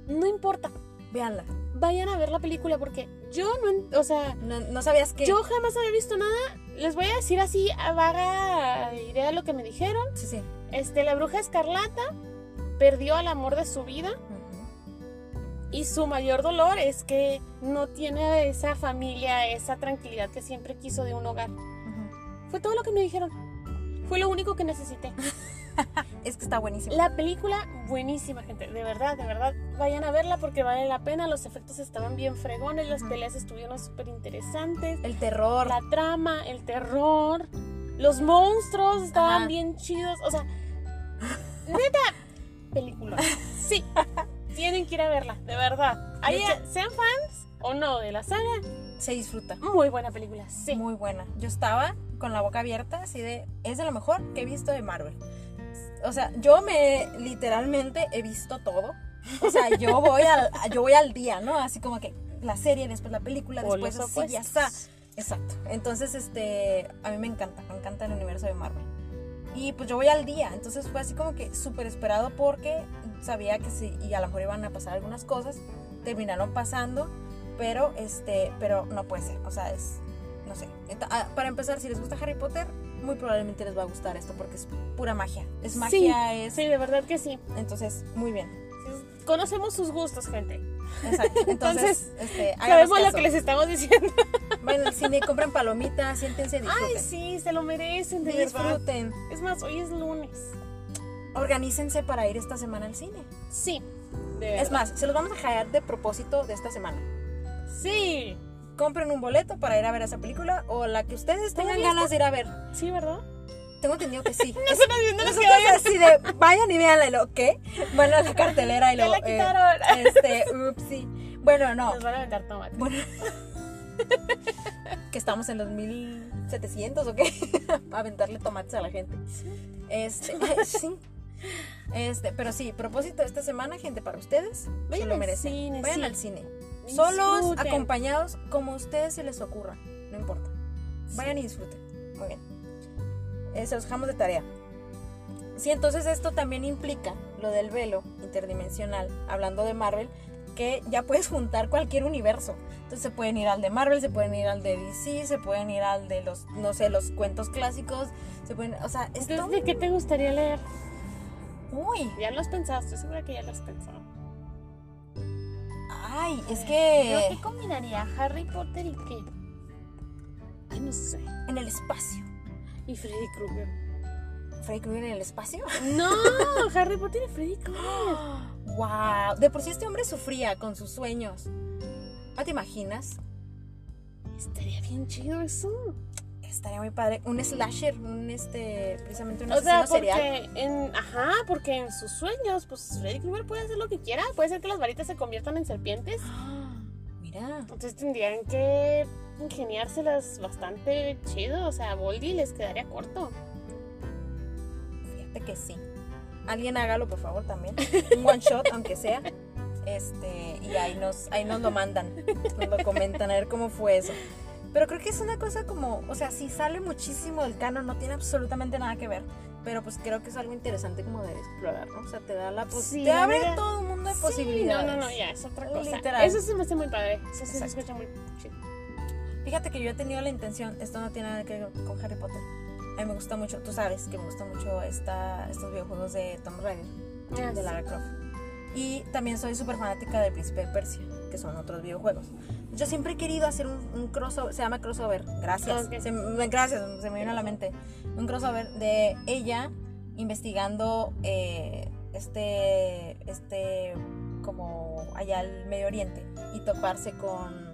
no importa. Véanla. Vayan a ver la película porque yo no, o sea, No, no sabías que. yo jamás había visto nada. Les voy a decir así a vaga idea de lo que me dijeron. Sí, sí. Este, la bruja escarlata perdió al amor de su vida y su mayor dolor es que no tiene esa familia, esa tranquilidad que siempre quiso de un hogar. Fue todo lo que me dijeron. Fue lo único que necesité. (laughs) Es que está buenísimo. La película, buenísima, gente. De verdad, de verdad. Vayan a verla porque vale la pena. Los efectos estaban bien fregones. Las Ujú. peleas estuvieron súper interesantes. El terror. La trama, el terror. Los monstruos estaban Ajá. bien chidos. O sea, neta, película. Sí, tienen que ir a verla, de verdad. Ahí, sean fans o no de la saga, Se disfruta. muy buena película. Sí. Muy buena. Yo estaba con la boca abierta, así de. Es de lo mejor que he visto de Marvel. O sea, yo me literalmente he visto todo. O sea, yo voy al, yo voy al día, ¿no? Así como que la serie, después la película, O después así, ya está. Exacto. Entonces, este, a mí me encanta, me encanta el universo de Marvel. Y pues yo voy al día, entonces fue así como que súper esperado porque sabía que sí, y a lo mejor iban a pasar algunas cosas, terminaron pasando, pero este, pero no puede ser, o sea, es, no sé. Ah, Para empezar, si les gusta Harry Potter, muy probablemente les va a gustar esto porque es pura magia, es magia, es, Sí, de verdad que sí. entonces, muy bien. Conocemos sus gustos, gente. Exacto. (laughs) Entonces, Entonces, este, Sabemos lo que les estamos diciendo. (laughs) Vayan al cine, compren palomitas, siéntense, disfruten. Ay, sí, se lo merecen, de verdad. disfruten. Es más, hoy es lunes. Organícense para ir esta semana al cine. Sí, de. Es más, se los vamos a dejar de propósito de esta semana. Sí, Compren un boleto para ir a ver esa película o la que ustedes tengan ¿Todavía ganas de ir a ver. sí, ¿verdad? Tengo entendido que sí. (laughs) No haciendo lo que Nosotros vayan. así de, vayan y véanla y lo, ¿qué? Van a la cartelera y (laughs) lo, la eh, quitaron. este, upsi. Bueno, no. Nos van a meter tomate. Bueno. (laughs) que estamos en los 1700 o qué? Aventarle tomates a la gente. Este, sí. Este, pero sí, propósito de esta semana, gente, para ustedes. Vayan se lo merecen. cine, Vayan sí. al cine. Solos, Disfruten. acompañados, como a ustedes se les ocurra. No importa. Vayan y disfruten. Muy bien. Eh, se los dejamos de tarea. Sí, entonces esto también implica lo del velo interdimensional, hablando de Marvel, que ya puedes juntar cualquier universo. Entonces se pueden ir al de Marvel, se pueden ir al de DC, se pueden ir al de los, no sé, los cuentos clásicos, se pueden, o sea, esto... Entonces, ¿de qué te gustaría leer? Uy, Ya lo has pensado, estoy segura que ya lo has pensado. ay, es ¿Pero que qué combinaría Harry Potter y qué? Ay, no sé. en el espacio. ¿Y Freddy Krueger? Freddy Krueger en el espacio. No, (laughs) Harry Potter y Freddy Krueger. Wow, de por sí este hombre sufría con sus sueños. ¿No te imaginas? Estaría bien chido eso. Estaría muy padre. Un slasher, un este, precisamente un O sea, serial. en, ajá, porque en sus sueños, pues Freddy Krueger puede hacer lo que quiera. Puede ser que las varitas se conviertan en serpientes. (gasps) Mira, Entonces tendrían que ingeniárselas bastante chido. O sea, a Boldy les quedaría corto. fíjate que sí. Alguien hágalo, por favor, también. Un one shot, (laughs) aunque sea. Este, y ahí nos, ahí nos lo mandan. Nos lo comentan, a ver cómo fue eso. Pero creo que es una cosa como, o sea, si sale muchísimo del canon, no tiene absolutamente nada que ver. Pero pues creo que es algo interesante como de explorar, ¿no? O sea, te da la pos- Sí, te abre verdad. todo un mundo de Sí, posibilidades. No, no, no, ya, es otra cosa. Literal. Eso se me hace muy padre. Eso se Exacto. escucha muy chido. Fíjate que yo he tenido la intención, esto no tiene nada que ver con Harry Potter. A mí me gusta mucho, tú sabes que me gustan mucho esta, estos videojuegos de Tomb Raider, Ah, de sí. Lara Croft. Y también soy súper fanática de Príncipe de Persia, que son otros videojuegos. Yo siempre he querido hacer un, un crossover, se llama crossover, gracias. Ok. Se gracias, se me vino a la mente. Un crossover de ella investigando eh, este, este, como allá al Medio Oriente y toparse con,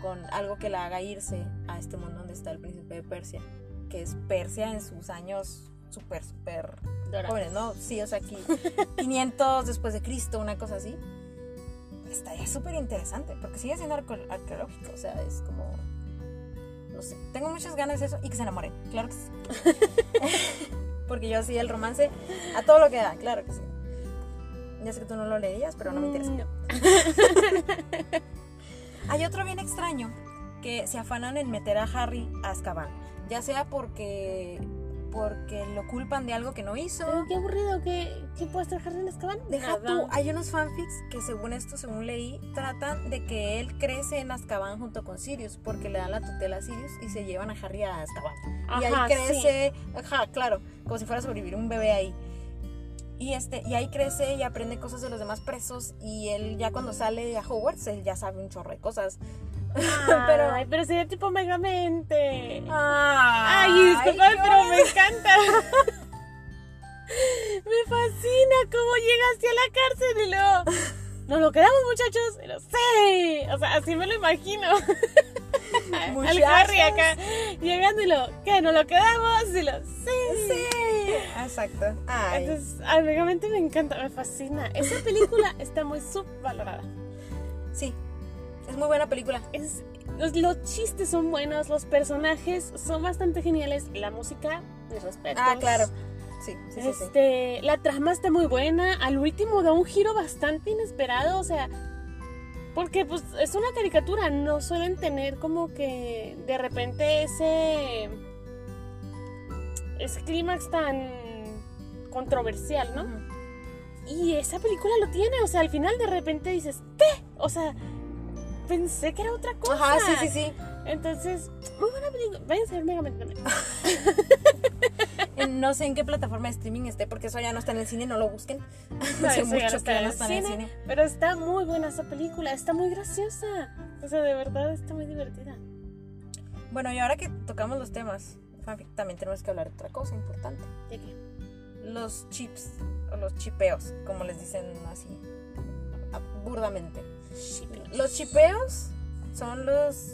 con algo que la haga irse a este mundo donde está el príncipe de Persia, que es Persia en sus años súper, súper jóvenes, ¿no? Sí, o sea, aquí (laughs) 500 después de Cristo, una cosa así. Estaría súper interesante, porque sigue siendo arqueológico, o sea, es como... No sé, tengo muchas ganas de eso y que se enamoren, claro que sí. (laughs) porque yo sí, el romance, a todo lo que da, claro que sí. Ya sé que tú no lo leerías, pero no me interesa. Mm, no. (laughs) Hay otro bien extraño que se afanan en meter a Harry a Azkaban, ya sea porque porque lo culpan de algo que no hizo. Pero qué aburrido, ¿qué, qué puede estar Harry en Azkaban? Deja Nada. tú, hay unos fanfics que según esto, según leí, tratan de que él crece en Azkaban junto con Sirius, porque le dan la tutela a Sirius y se llevan a Harry a Azkaban. y ahí crece, ajá, claro, como si fuera a sobrevivir un bebé ahí. Y este, y ahí crece y aprende cosas de los demás presos y él ya cuando sale a Hogwarts, él ya sabe un chorro de cosas. (laughs) pero, Ay, pero sería tipo Megamente. Ay, disculpa, pero me encanta. (laughs) me fascina cómo llega hacia la cárcel y luego. Nos lo quedamos, muchachos. Lo sé. O sea, así me lo imagino. (laughs) (laughs) Al. Harry acá llegando y lo. ¿Qué? ¿Nos lo quedamos? Y lo sé. Sí, exacto. Ay. Entonces, al Megamente me encanta, me fascina. Esa película (laughs) está muy subvalorada. Sí, es muy buena película. Es, los, los chistes son buenos, los personajes son bastante geniales, la música, mis respetos. Ah, claro. Sí, sí, sí. sí. Este, la trama está muy buena. Al último da un giro bastante inesperado, o sea, porque pues es una caricatura, no suelen tener como que de repente ese ese clímax tan controversial, ¿no? Y esa película lo tiene, o sea, al final de repente dices, ¿qué? O sea, pensé que era otra cosa. Ajá, sí, sí, sí. Entonces, muy buena película. Vayan a ver Megamente también. (laughs) En- No sé en qué plataforma de streaming esté, porque eso ya no está en el cine, no lo busquen. (laughs) No, Hace eso ya no está que en no el está en el cine. Pero está muy buena esa película, está muy graciosa. O sea, de verdad está muy divertida. Bueno, y ahora que tocamos los temas, también tenemos que hablar de otra cosa importante. ¿De qué? Los chips, o los chipeos, como les dicen así, burdamente. Los chipeos son los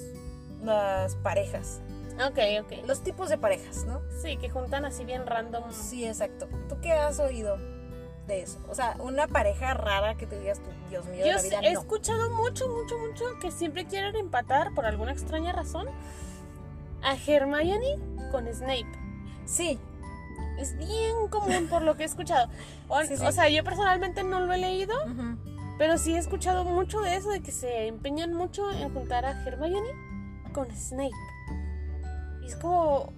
las parejas, Ok, ok. los tipos de parejas, ¿no? Sí, que juntan así bien random. Sí, exacto. ¿Tú qué has oído de eso? O sea, una pareja rara que te digas tú, Dios mío, de Yo la vida, he no. escuchado mucho, mucho, mucho que siempre quieren empatar, por alguna extraña razón, a Hermione con Snape. Sí, Es bien común por lo que he escuchado. O, Sí, sí. o sea, yo personalmente no lo he leído, pero sí he escuchado mucho de eso, de que se empeñan mucho en juntar a Hermione con Snape. Y es como...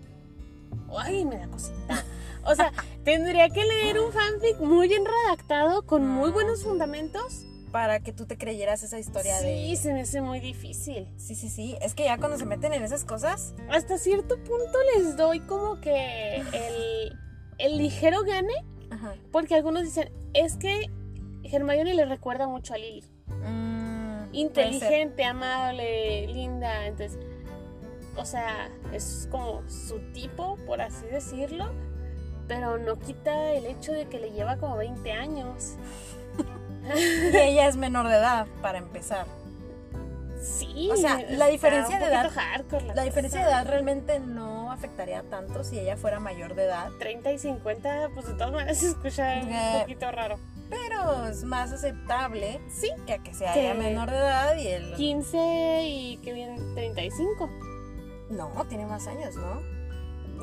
Ay, me da cosita. O sea, (laughs) tendría que leer un fanfic muy bien redactado, con muy Mm. buenos fundamentos. para que tú te creyeras esa historia Sí, de... se me hace muy difícil. Sí, sí, sí. Es que ya cuando se meten en esas cosas, Hasta cierto punto les doy como que el, el ligero gane, ajá. porque algunos dicen, es que Hermione le recuerda mucho a Lily. Mm. Inteligente, amable, linda, entonces, o sea, es como su tipo, por así decirlo, pero no quita el hecho de que le lleva como 20 años. (laughs) Y ella es menor de edad, para empezar. Sí, O sea, la diferencia de edad- hardcore La diferencia de edad realmente no afectaría tanto si ella fuera mayor de edad, 30 y 50, pues de todas maneras (laughs) se escucha Eh, un poquito raro. pero es más aceptable Sí, que a que sea Que- ella menor de edad y él... 15 y que bien 35. No, tiene más años, ¿no?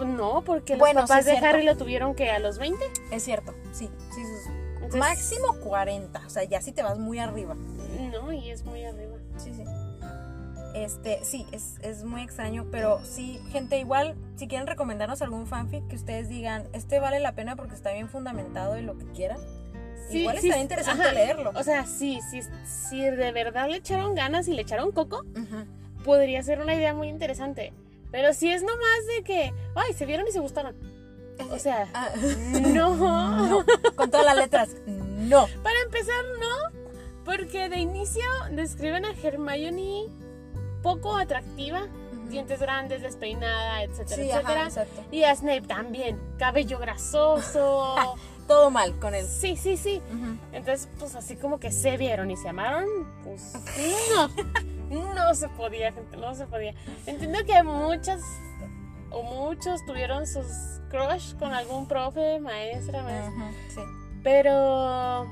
No, porque los Bueno, sí papás de. Harry lo tuvieron que a los 20. Es cierto, sí, sí, sus- Entonces, máximo 40, o sea, ya si te vas muy arriba. No, y es muy arriba. Sí, sí. Este, sí, es, es muy extraño, pero sí, gente, igual, si quieren recomendarnos algún fanfic que ustedes digan, este vale la pena porque está bien fundamentado y lo que quieran, Sí, igual sí, está interesante ajá. leerlo. O sea, sí, sí, si de verdad le echaron ganas y le echaron coco. Podría ser una idea muy interesante. Pero si es nomás de que, ay, se vieron y se gustaron. O sea, (laughs) Ah, no. (laughs) no, con todas las letras, no. Para empezar, no. Porque de inicio describen a Hermione poco atractiva, dientes grandes, despeinada, etcétera, Sí, etcétera. Y a Snape también, cabello grasoso. (laughs) Todo mal con él. sí, sí, sí. Entonces, pues así como que se vieron y se amaron, pues no. No se podía, gente, no se podía. Entiendo que muchas o muchos tuvieron sus crush con algún profe, maestra, maestra. Sí, Pero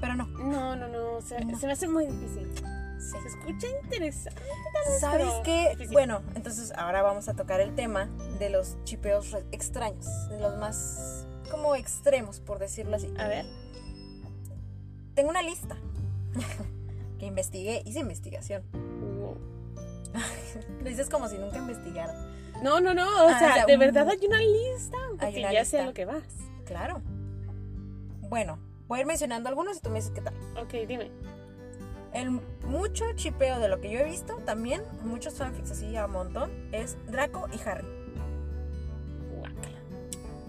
pero no. no, no, no, se, No. se me hace muy difícil. Sí. Se escucha interesante. ¿Sabes qué? Bueno, entonces ahora vamos a tocar el tema de los chipeos extraños, de los más como extremos, por decirlo así. A ver. Tengo una lista que investigué, hice investigación. (laughs) Lo dices como si nunca investigara. No, no, no, o Ah, sea, o sea, de un- verdad hay una lista. Porque una ya sé a lista. lo que vas. Claro. Bueno, voy a ir mencionando algunos y tú me dices qué tal. Ok, dime. El mucho chipeo de lo que yo he visto también, muchos fanfics así a montón, es Draco y Harry. Guácala.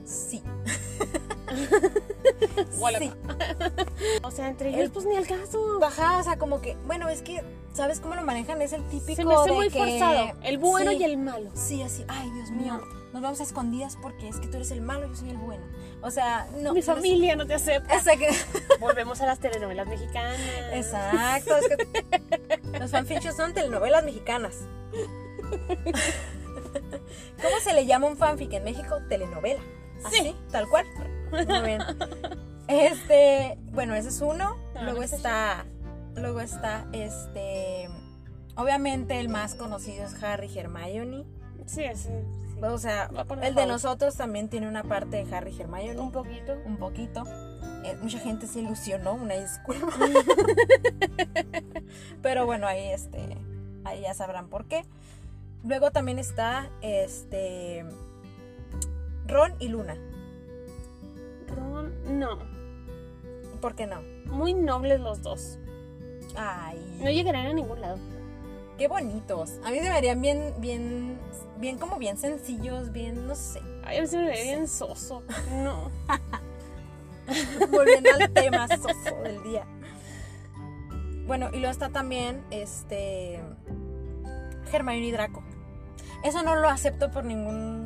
Sí. (laughs) (laughs) Sí. (laughs) O sea, entre El- ellos, pues ni al caso. Ajá, o sea, como que, bueno, es que, ¿sabes cómo lo manejan? Es el típico Se me hace de muy que- forzado. El bueno Sí. y el malo. Sí, así, ay, Dios mío, No. nos vamos a escondidas porque es que tú eres el malo y yo soy el bueno. O sea, no. Mi no es- familia no te acepta. Exacto. (laughs) Volvemos a las telenovelas mexicanas. Exacto, es que los fanfics son telenovelas mexicanas. ¿Cómo se le llama un fanfic en México? Telenovela. Así, Sí. tal cual. Muy bien. Este, bueno, ese es uno. Luego está, luego está, este, obviamente el más conocido es Harry Hermione. Sí, sí. sí. O sea, el de nosotros también tiene una parte de Harry Hermione. Un poquito. un poquito. Eh, mucha gente se ilusionó, una disculpa. (laughs) (laughs) Pero bueno, ahí este ahí ya sabrán por qué. Luego también está este Ron y Luna. No. ¿Por qué no? Muy nobles los dos. Ay, No llegarán a ningún lado. qué bonitos. A mí se me harían bien bien bien como bien sencillos, bien no sé. Ay, a mí se me ve bien soso. No. (laughs) Volviendo al tema soso del día. Bueno, y luego está también este Hermione y Draco. Eso no lo acepto por ningún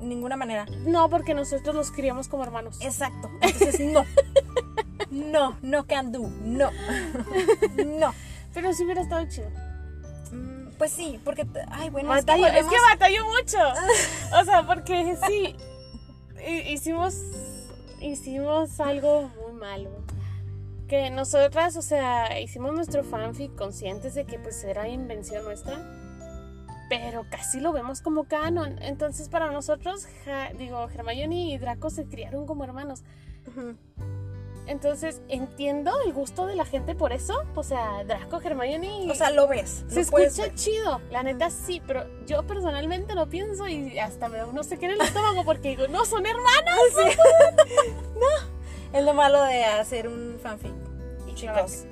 ninguna manera. No, porque nosotros los criamos como hermanos. Exacto. Entonces no. (laughs) No, no can do. No. No. Pero sí hubiera estado chido. Mm, Pues sí, porque ay, bueno, Batallo, es que, es que volvemos- batallo mucho. (laughs) O sea, porque sí, hi- hicimos, hicimos algo muy malo. Que nosotras, o sea, hicimos nuestro fanfic conscientes de que pues era invención nuestra. Pero casi lo vemos como canon. Entonces para nosotros, Ja- digo, Hermione y Draco se criaron como hermanos. Entonces entiendo el gusto de la gente por eso. O sea, Draco, Hermione y... O sea, lo ves. Se lo escucha chido, la neta sí, pero yo personalmente lo pienso y hasta me da no sé qué en el estómago porque digo, no, son hermanas. (laughs) (laughs) Es lo malo de hacer un fanfic. Y Chicos.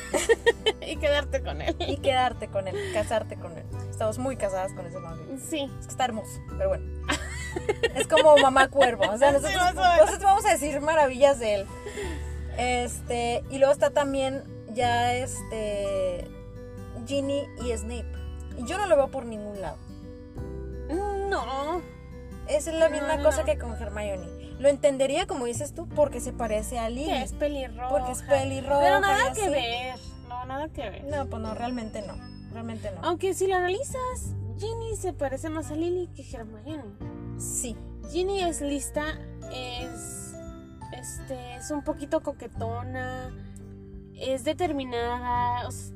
(laughs) y quedarte con él. Y quedarte con él, casarte con él. Estamos muy casadas con ese fanfic. Sí, Es que está hermoso, pero bueno. (laughs) Es como mamá cuervo. O sea, nosotros, vamos a decir maravillas de él. Este, y luego está también ya este Ginny y Snape. Y yo no lo veo por ningún lado. no, Es la No, misma no, cosa que con Hermione. Lo entendería, como dices tú, porque se parece a Lily. que es pelirroja. Porque es pelirroja. Pero nada que ver, no, nada que ver. No, pues no, realmente no. Realmente no. Aunque si lo analizas, Ginny se parece más a Lily que Hermione. Sí. Ginny es lista, es este es un poquito coquetona, es determinada. o s-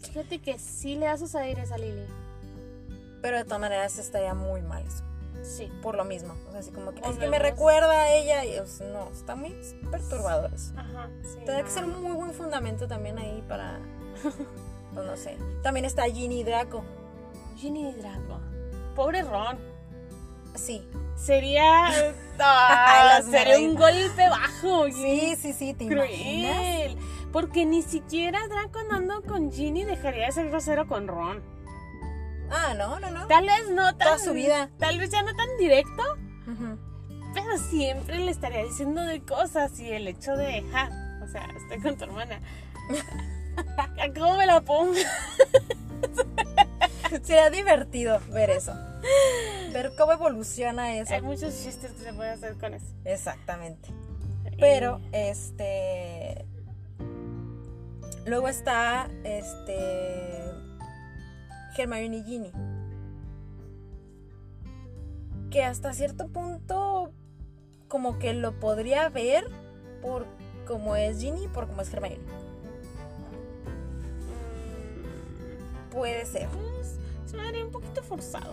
fíjate que sí le da sus aires a Lily. Pero de todas maneras estaría muy mal eso. Sí. Por lo mismo. O sea, así como que es que me recuerda a ella. Y, o sea, no, está muy perturbador eso. Ajá. Sí, Tendría no. que ser un muy buen fundamento también ahí para, (laughs) no sé. También está Ginny Draco. Ginny y Draco. Pobre Ron. Sí. Sería. (laughs) ah, sería un golpe bajo. Sí, sí, sí, ¿te imaginas? Cruel. Porque ni siquiera Draco andando con Ginny dejaría de ser grosero con Ron. Ah, no, no, no. Tal vez no tan. Toda su vida. Tal vez ya no tan directo. Pero siempre le estaría diciendo de cosas y el hecho de, ja, o sea, estoy con tu hermana. (laughs) ¿A (laughs) ¿Cómo me la pongo? (laughs) Sería divertido ver eso. Ver cómo evoluciona eso. Hay muchos chistes que se puede hacer con eso. Exactamente. Pero, este. Luego está este. Hermione y Ginny. Que hasta cierto punto. Como que lo podría ver por como es Ginny y por como es Hermione. Puede ser. Pues, se me haría un poquito forzado.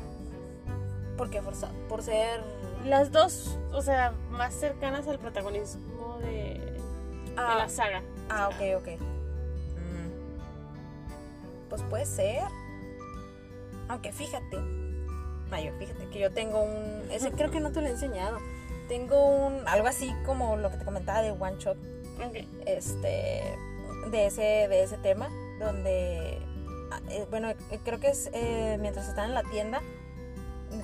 ¿Por qué forzado? Por ser. Las dos, o sea, más cercanas al protagonismo de, de Ah, la saga. Ah, O sea, ok, ok. Mm. Pues puede ser. Aunque fíjate. Mayo, fíjate que yo tengo un. Ese (laughs) creo que no te lo he enseñado. Tengo un. Algo así como lo que te comentaba de One Shot. Ok. Este. De ese, de ese tema. Donde. Ah, eh, bueno, eh, creo que es eh, mientras están en la tienda.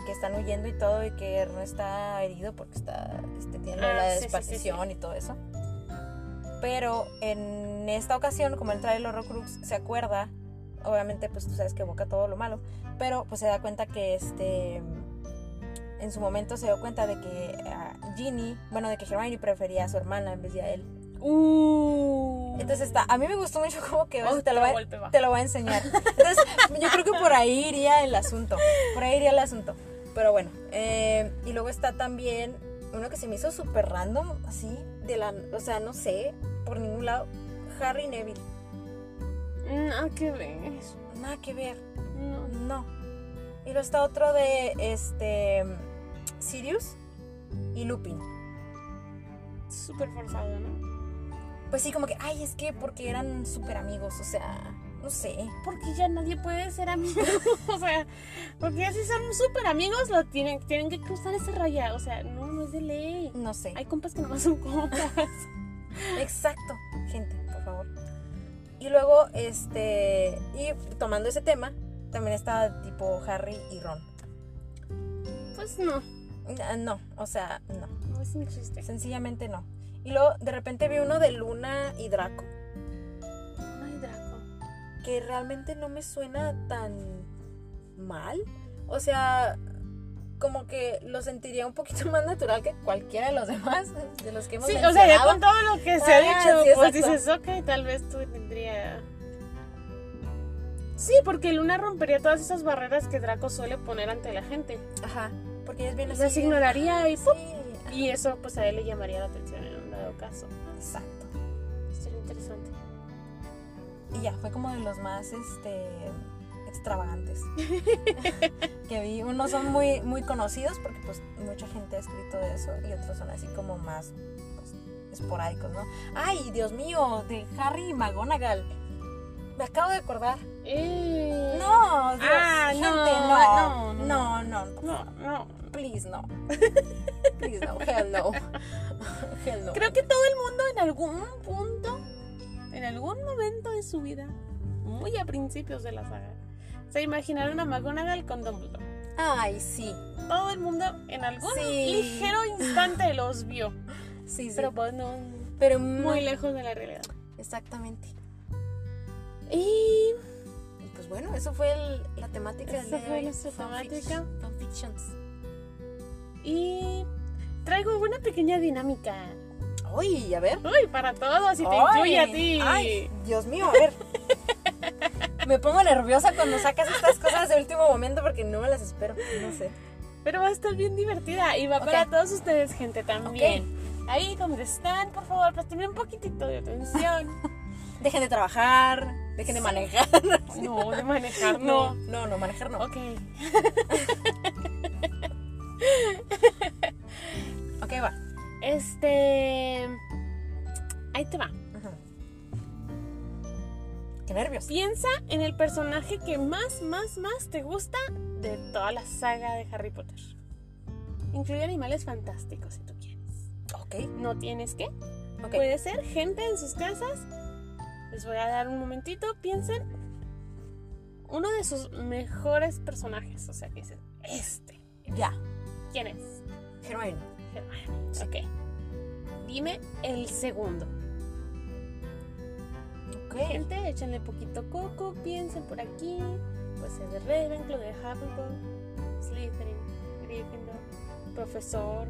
Que están huyendo y todo. Y que Ern está herido porque está. Este, tiene Ah, la sí, sí, sí, despartición y todo eso. Pero en esta ocasión, como él trae el Horrocrux, se acuerda, obviamente pues tú sabes que evoca todo lo malo, pero pues se da cuenta que este en su momento se dio cuenta de que a Ginny, bueno, de que Hermione prefería a su hermana en vez de a él. Uh. Entonces está, a mí me gustó mucho cómo quedó, eso te lo, voy, golpe bajo. te lo voy a enseñar. Entonces yo creo que por ahí iría el asunto, por ahí iría el asunto. Pero bueno, eh, y luego está también uno que se me hizo súper random, así, de la, o sea, no sé, por ningún lado, Harry Neville. Nada que ver. Nada que ver, No. no. Y luego está otro de este Sirius y Lupin. Súper forzado, ¿no? Pues sí, como que, ay, es que porque eran súper amigos, o sea, no sé. Porque ya nadie puede ser amigo. (laughs) o sea, porque si son súper amigos, lo tienen, tienen que cruzar esa raya. O sea, no, no es de ley. No sé. Hay compas que nomás son compas. (laughs) Exacto, gente, por favor. Y luego, este, y tomando ese tema, también está tipo Harry y Ron. pues no, Ah, No, o sea, no, no es un chiste. sencillamente no. Y luego de repente vi uno de Luna y Draco, Ay, Draco. que realmente no me suena tan mal. O sea, como que lo sentiría un poquito (laughs) más natural que cualquiera de los demás, de los que hemos Sí, o sea, ya con todo lo que se ha Ah, dicho, sí, pues dices, ok, tal vez tú tendría... Sí, porque Luna rompería todas esas barreras que Draco suele poner ante la gente. Ajá, porque es bien así. Las ignoraría y. Y eso pues a él le llamaría la atención caso. exacto. Sería interesante. Y ya, fue como de los más este extravagantes (laughs) que vi. Unos son muy, muy conocidos porque pues mucha gente ha escrito de eso y otros son así como más pues, esporádicos, ¿no? Ay, Dios mío, de Harry McGonagall. Me acabo de acordar. Eh, No, Dios, Ah, gente, no, no, no, no, no, No, no. Please no. (laughs) Please no, hell no. (laughs) Hell no. Creo que todo el mundo en algún punto, en algún momento de su vida, muy a principios de la saga, se imaginaron a McGonagall con Dumbledore. Ay, sí. Todo el mundo en algún Sí. ligero instante los vio. (laughs) Sí, sí. Pero pues no, Pero muy lejos de la realidad. Exactamente. Y pues bueno, eso fue el- la temática del Esa día de fue nuestra temática. Fanfictions. Y traigo una pequeña dinámica. Uy, a ver. Uy, para todos y te Ay, incluye a ti. Ay, Dios mío, a ver. (laughs) Me pongo nerviosa cuando sacas estas cosas de último momento porque no me las espero. No sé. Pero va a estar bien divertida y va para todos ustedes, gente, también. Ahí donde están, por favor, prestenme un poquitito de atención. (laughs) Dejen de trabajar, dejen de manejar. (laughs) No, de manejar, no. no, no, manejar no. Ok. Este. Ahí te va. Ujú. Qué nervios. Piensa en el personaje que más, más, más te gusta de toda la saga de Harry Potter. Incluye animales fantásticos si tú quieres. Ok, No tienes que. ok. Puede ser gente en sus casas. Les voy a dar un momentito. Piensen uno de sus mejores personajes. O sea, que dicen, este. Ya. ¿Quién es? Hermione. Ok. Dime el segundo. Ok. Gente, échenle poquito coco, piensen por aquí. Puede ser de Ravenclaw, de Hufflepuff, Slytherin, Gryffindor, Profesor.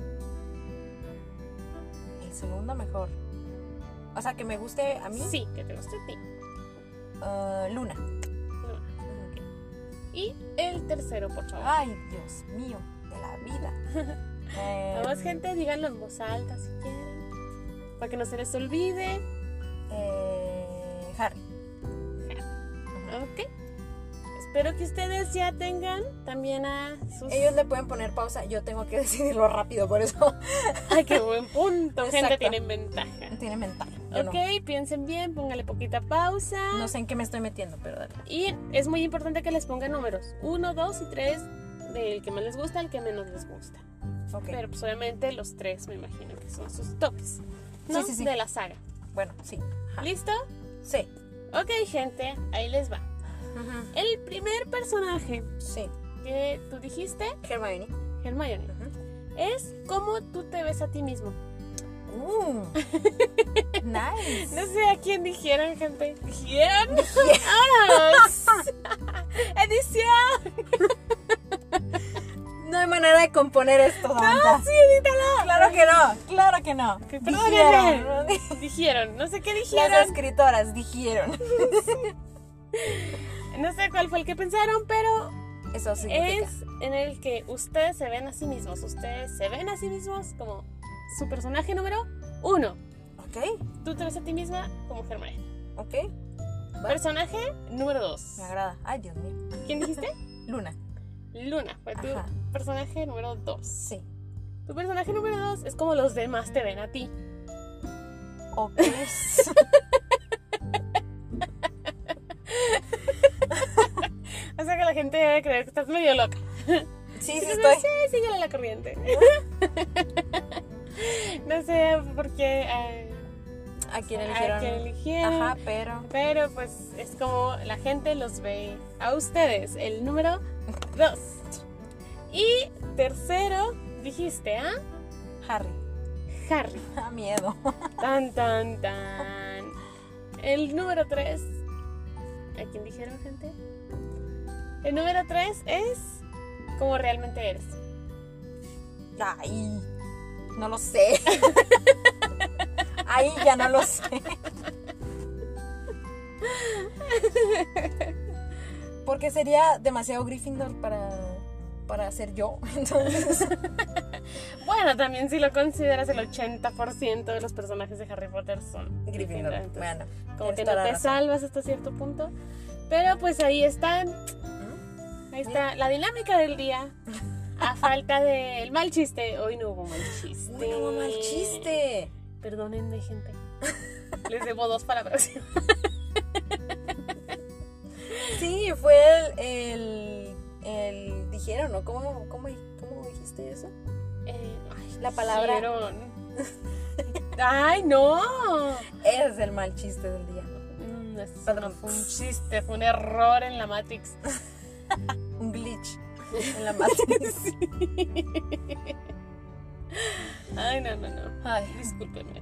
El segundo mejor. O sea, que me guste a mí. Sí, que te guste a ti. ah, Luna. Luna. Y el tercero, por favor. Ay, Dios mío, de la vida. (laughs) Eh, Vamos, gente, díganlo en voz alta si quieren. Para que no se les olvide. eh, Harry. Ok. Espero que ustedes ya tengan también a sus. Ellos le pueden poner pausa, yo tengo que (laughs) decidirlo rápido, por eso Ay, qué buen punto. Gente, tienen ventaja. tiene mental. Yo no. Ok, piensen bien, póngale poquita pausa. No sé en qué me estoy metiendo, pero dale. Y es muy importante que les pongan números. Uno, dos y tres. Del que más les gusta al que menos les gusta. Pero pues obviamente los tres me imagino que son sus tops. ¿no? Sí, sí, sí. De la saga. Bueno, sí. Ajá. ¿Listo? Sí. Ok, gente, ahí les va. El primer personaje Sí. que tú dijiste, Hermione. Hermione, es cómo tú te ves a ti mismo. Uh, (laughs) nice. No sé a quién dijeron, gente. (laughs) ¿Dijeron? ¡Vámonos! (laughs) ¡Edición! No hay manera de componer esto, Samantha. Sí, edítalo. Claro que no, claro que no. Dijeron. perdónenme. Dijeron, no sé qué Las dijeron. escritoras dijeron. (laughs) No sé cuál fue el que pensaron, pero Eso significa. es en el que ustedes se ven a sí mismos. Ustedes se ven a sí mismos como su personaje número uno. Ok, Tú te ves a ti misma como Hermione. ok. Personaje número dos. Me agrada. Ay, Dios mío. ¿Quién dijiste? (laughs) Luna. Luna, fue tu Ajá. personaje número dos. Sí. Tu personaje número dos es como los demás te ven a ti. Ok. (laughs) O sea que la gente debe creer que estás medio loca. Sí, sí Entonces, estoy. Sí, síguele la corriente. (laughs) no sé por qué. eh, ¿A quién a eligieron? quién eligieron. Ajá, pero. Pero pues es como la gente los ve a ustedes. El número dos. Y tercero, dijiste, ¿ah? Harry. Harry. (laughs) Da miedo. Tan, tan, tan. El número 3. ¿A quién dijeron, gente? El número 3 es como realmente eres. Ay, no lo sé. (laughs) Ahí ya no lo sé. Porque sería demasiado Gryffindor para, para ser yo. Entonces, Bueno, también si lo consideras, el 80% de los personajes de Harry Potter son Gryffindor. entonces, Bueno, como que no te salvas hasta cierto punto. Pero pues ahí está. Ahí está la dinámica del día. A falta del mal chiste. Hoy no hubo mal chiste. Uy, no hubo mal chiste. Perdónenme, gente. (laughs) Les debo dos próxima. (laughs) Sí, fue el, el, el- dijeron, ¿no? ¿Cómo, cómo, cómo dijiste eso? Eh, ay, La palabra- dijeron. (laughs) ¡Ay, no! Ese es el mal chiste del día. Mm, no Perdón. fue un chiste, fue un error en la Matrix. Un glitch en la matriz. (laughs) Ay, no, no, no. Ay, Discúlpenme.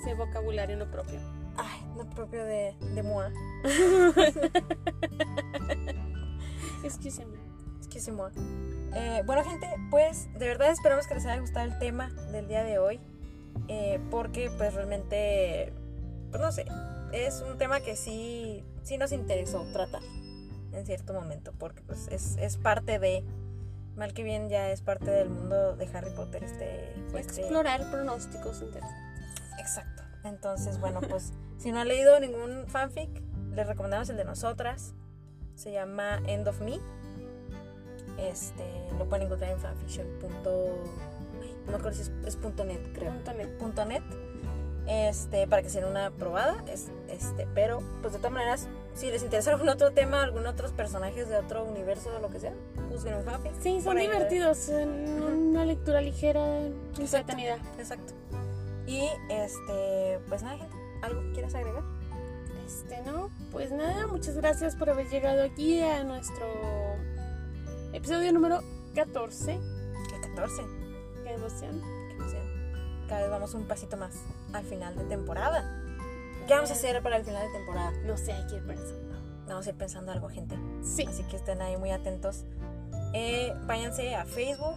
Ese vocabulario no propio. ay, no propio de, de moi. (laughs) Excuse me. Excuse-moi. Eh, bueno, gente, pues de verdad esperamos que les haya gustado el tema del día de hoy. eh, porque, pues realmente, pues no sé, es un tema que sí, sí nos interesó tratar en cierto momento. Porque, pues, es, es parte de. Mal que bien, ya es parte del mundo de Harry Potter. Este. este- Explorar pronósticos interesantes. Exacto. Entonces, bueno, pues (laughs) si no han leído ningún fanfic, les recomendamos el de nosotras. Se llama End of Me. Este, lo pueden encontrar en fanfiction. No me acuerdo si es, es punto .net, creo. Punto net. Punto .net. Este, para que sea una probada. Es, este, pero, pues de todas maneras, si les interesa algún otro tema, algún otros personajes de otro universo o lo que sea, busquen un fanfic. Sí, son divertidos, en una lectura ligera, Exacto. entretenida. Exacto. Y este, pues nada, gente, ¿algo que quieras agregar? Este, ¿no? Pues nada, muchas gracias por haber llegado aquí a nuestro episodio número 14. Que 14. Qué emoción. Qué emoción. Cada vez vamos un pasito más al final de temporada. ¿Qué vamos a hacer para el final de temporada? No sé, hay que ir pensando. Vamos a ir pensando algo, gente. Sí, Así que estén ahí muy atentos. Eh, váyanse a Facebook.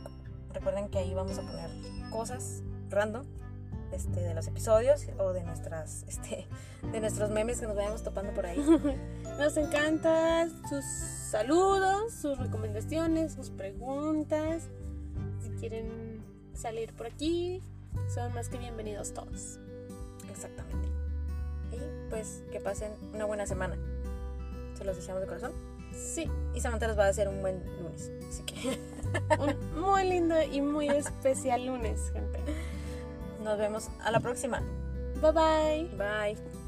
Recuerden que ahí vamos a poner cosas random este, de los episodios o de nuestras (laughs) este, de nuestros memes que nos vayamos topando por ahí. (laughs) nos encanta sus saludos, sus recomendaciones, sus preguntas. Si quieren salir por aquí, son más que bienvenidos todos. Exactamente. Y pues que pasen una buena semana. Se los deseamos de corazón. Sí, Y Samantha les va a hacer un buen lunes. Así que (laughs) un muy lindo y muy especial lunes, gente. nos vemos a la próxima. Bye bye. Bye.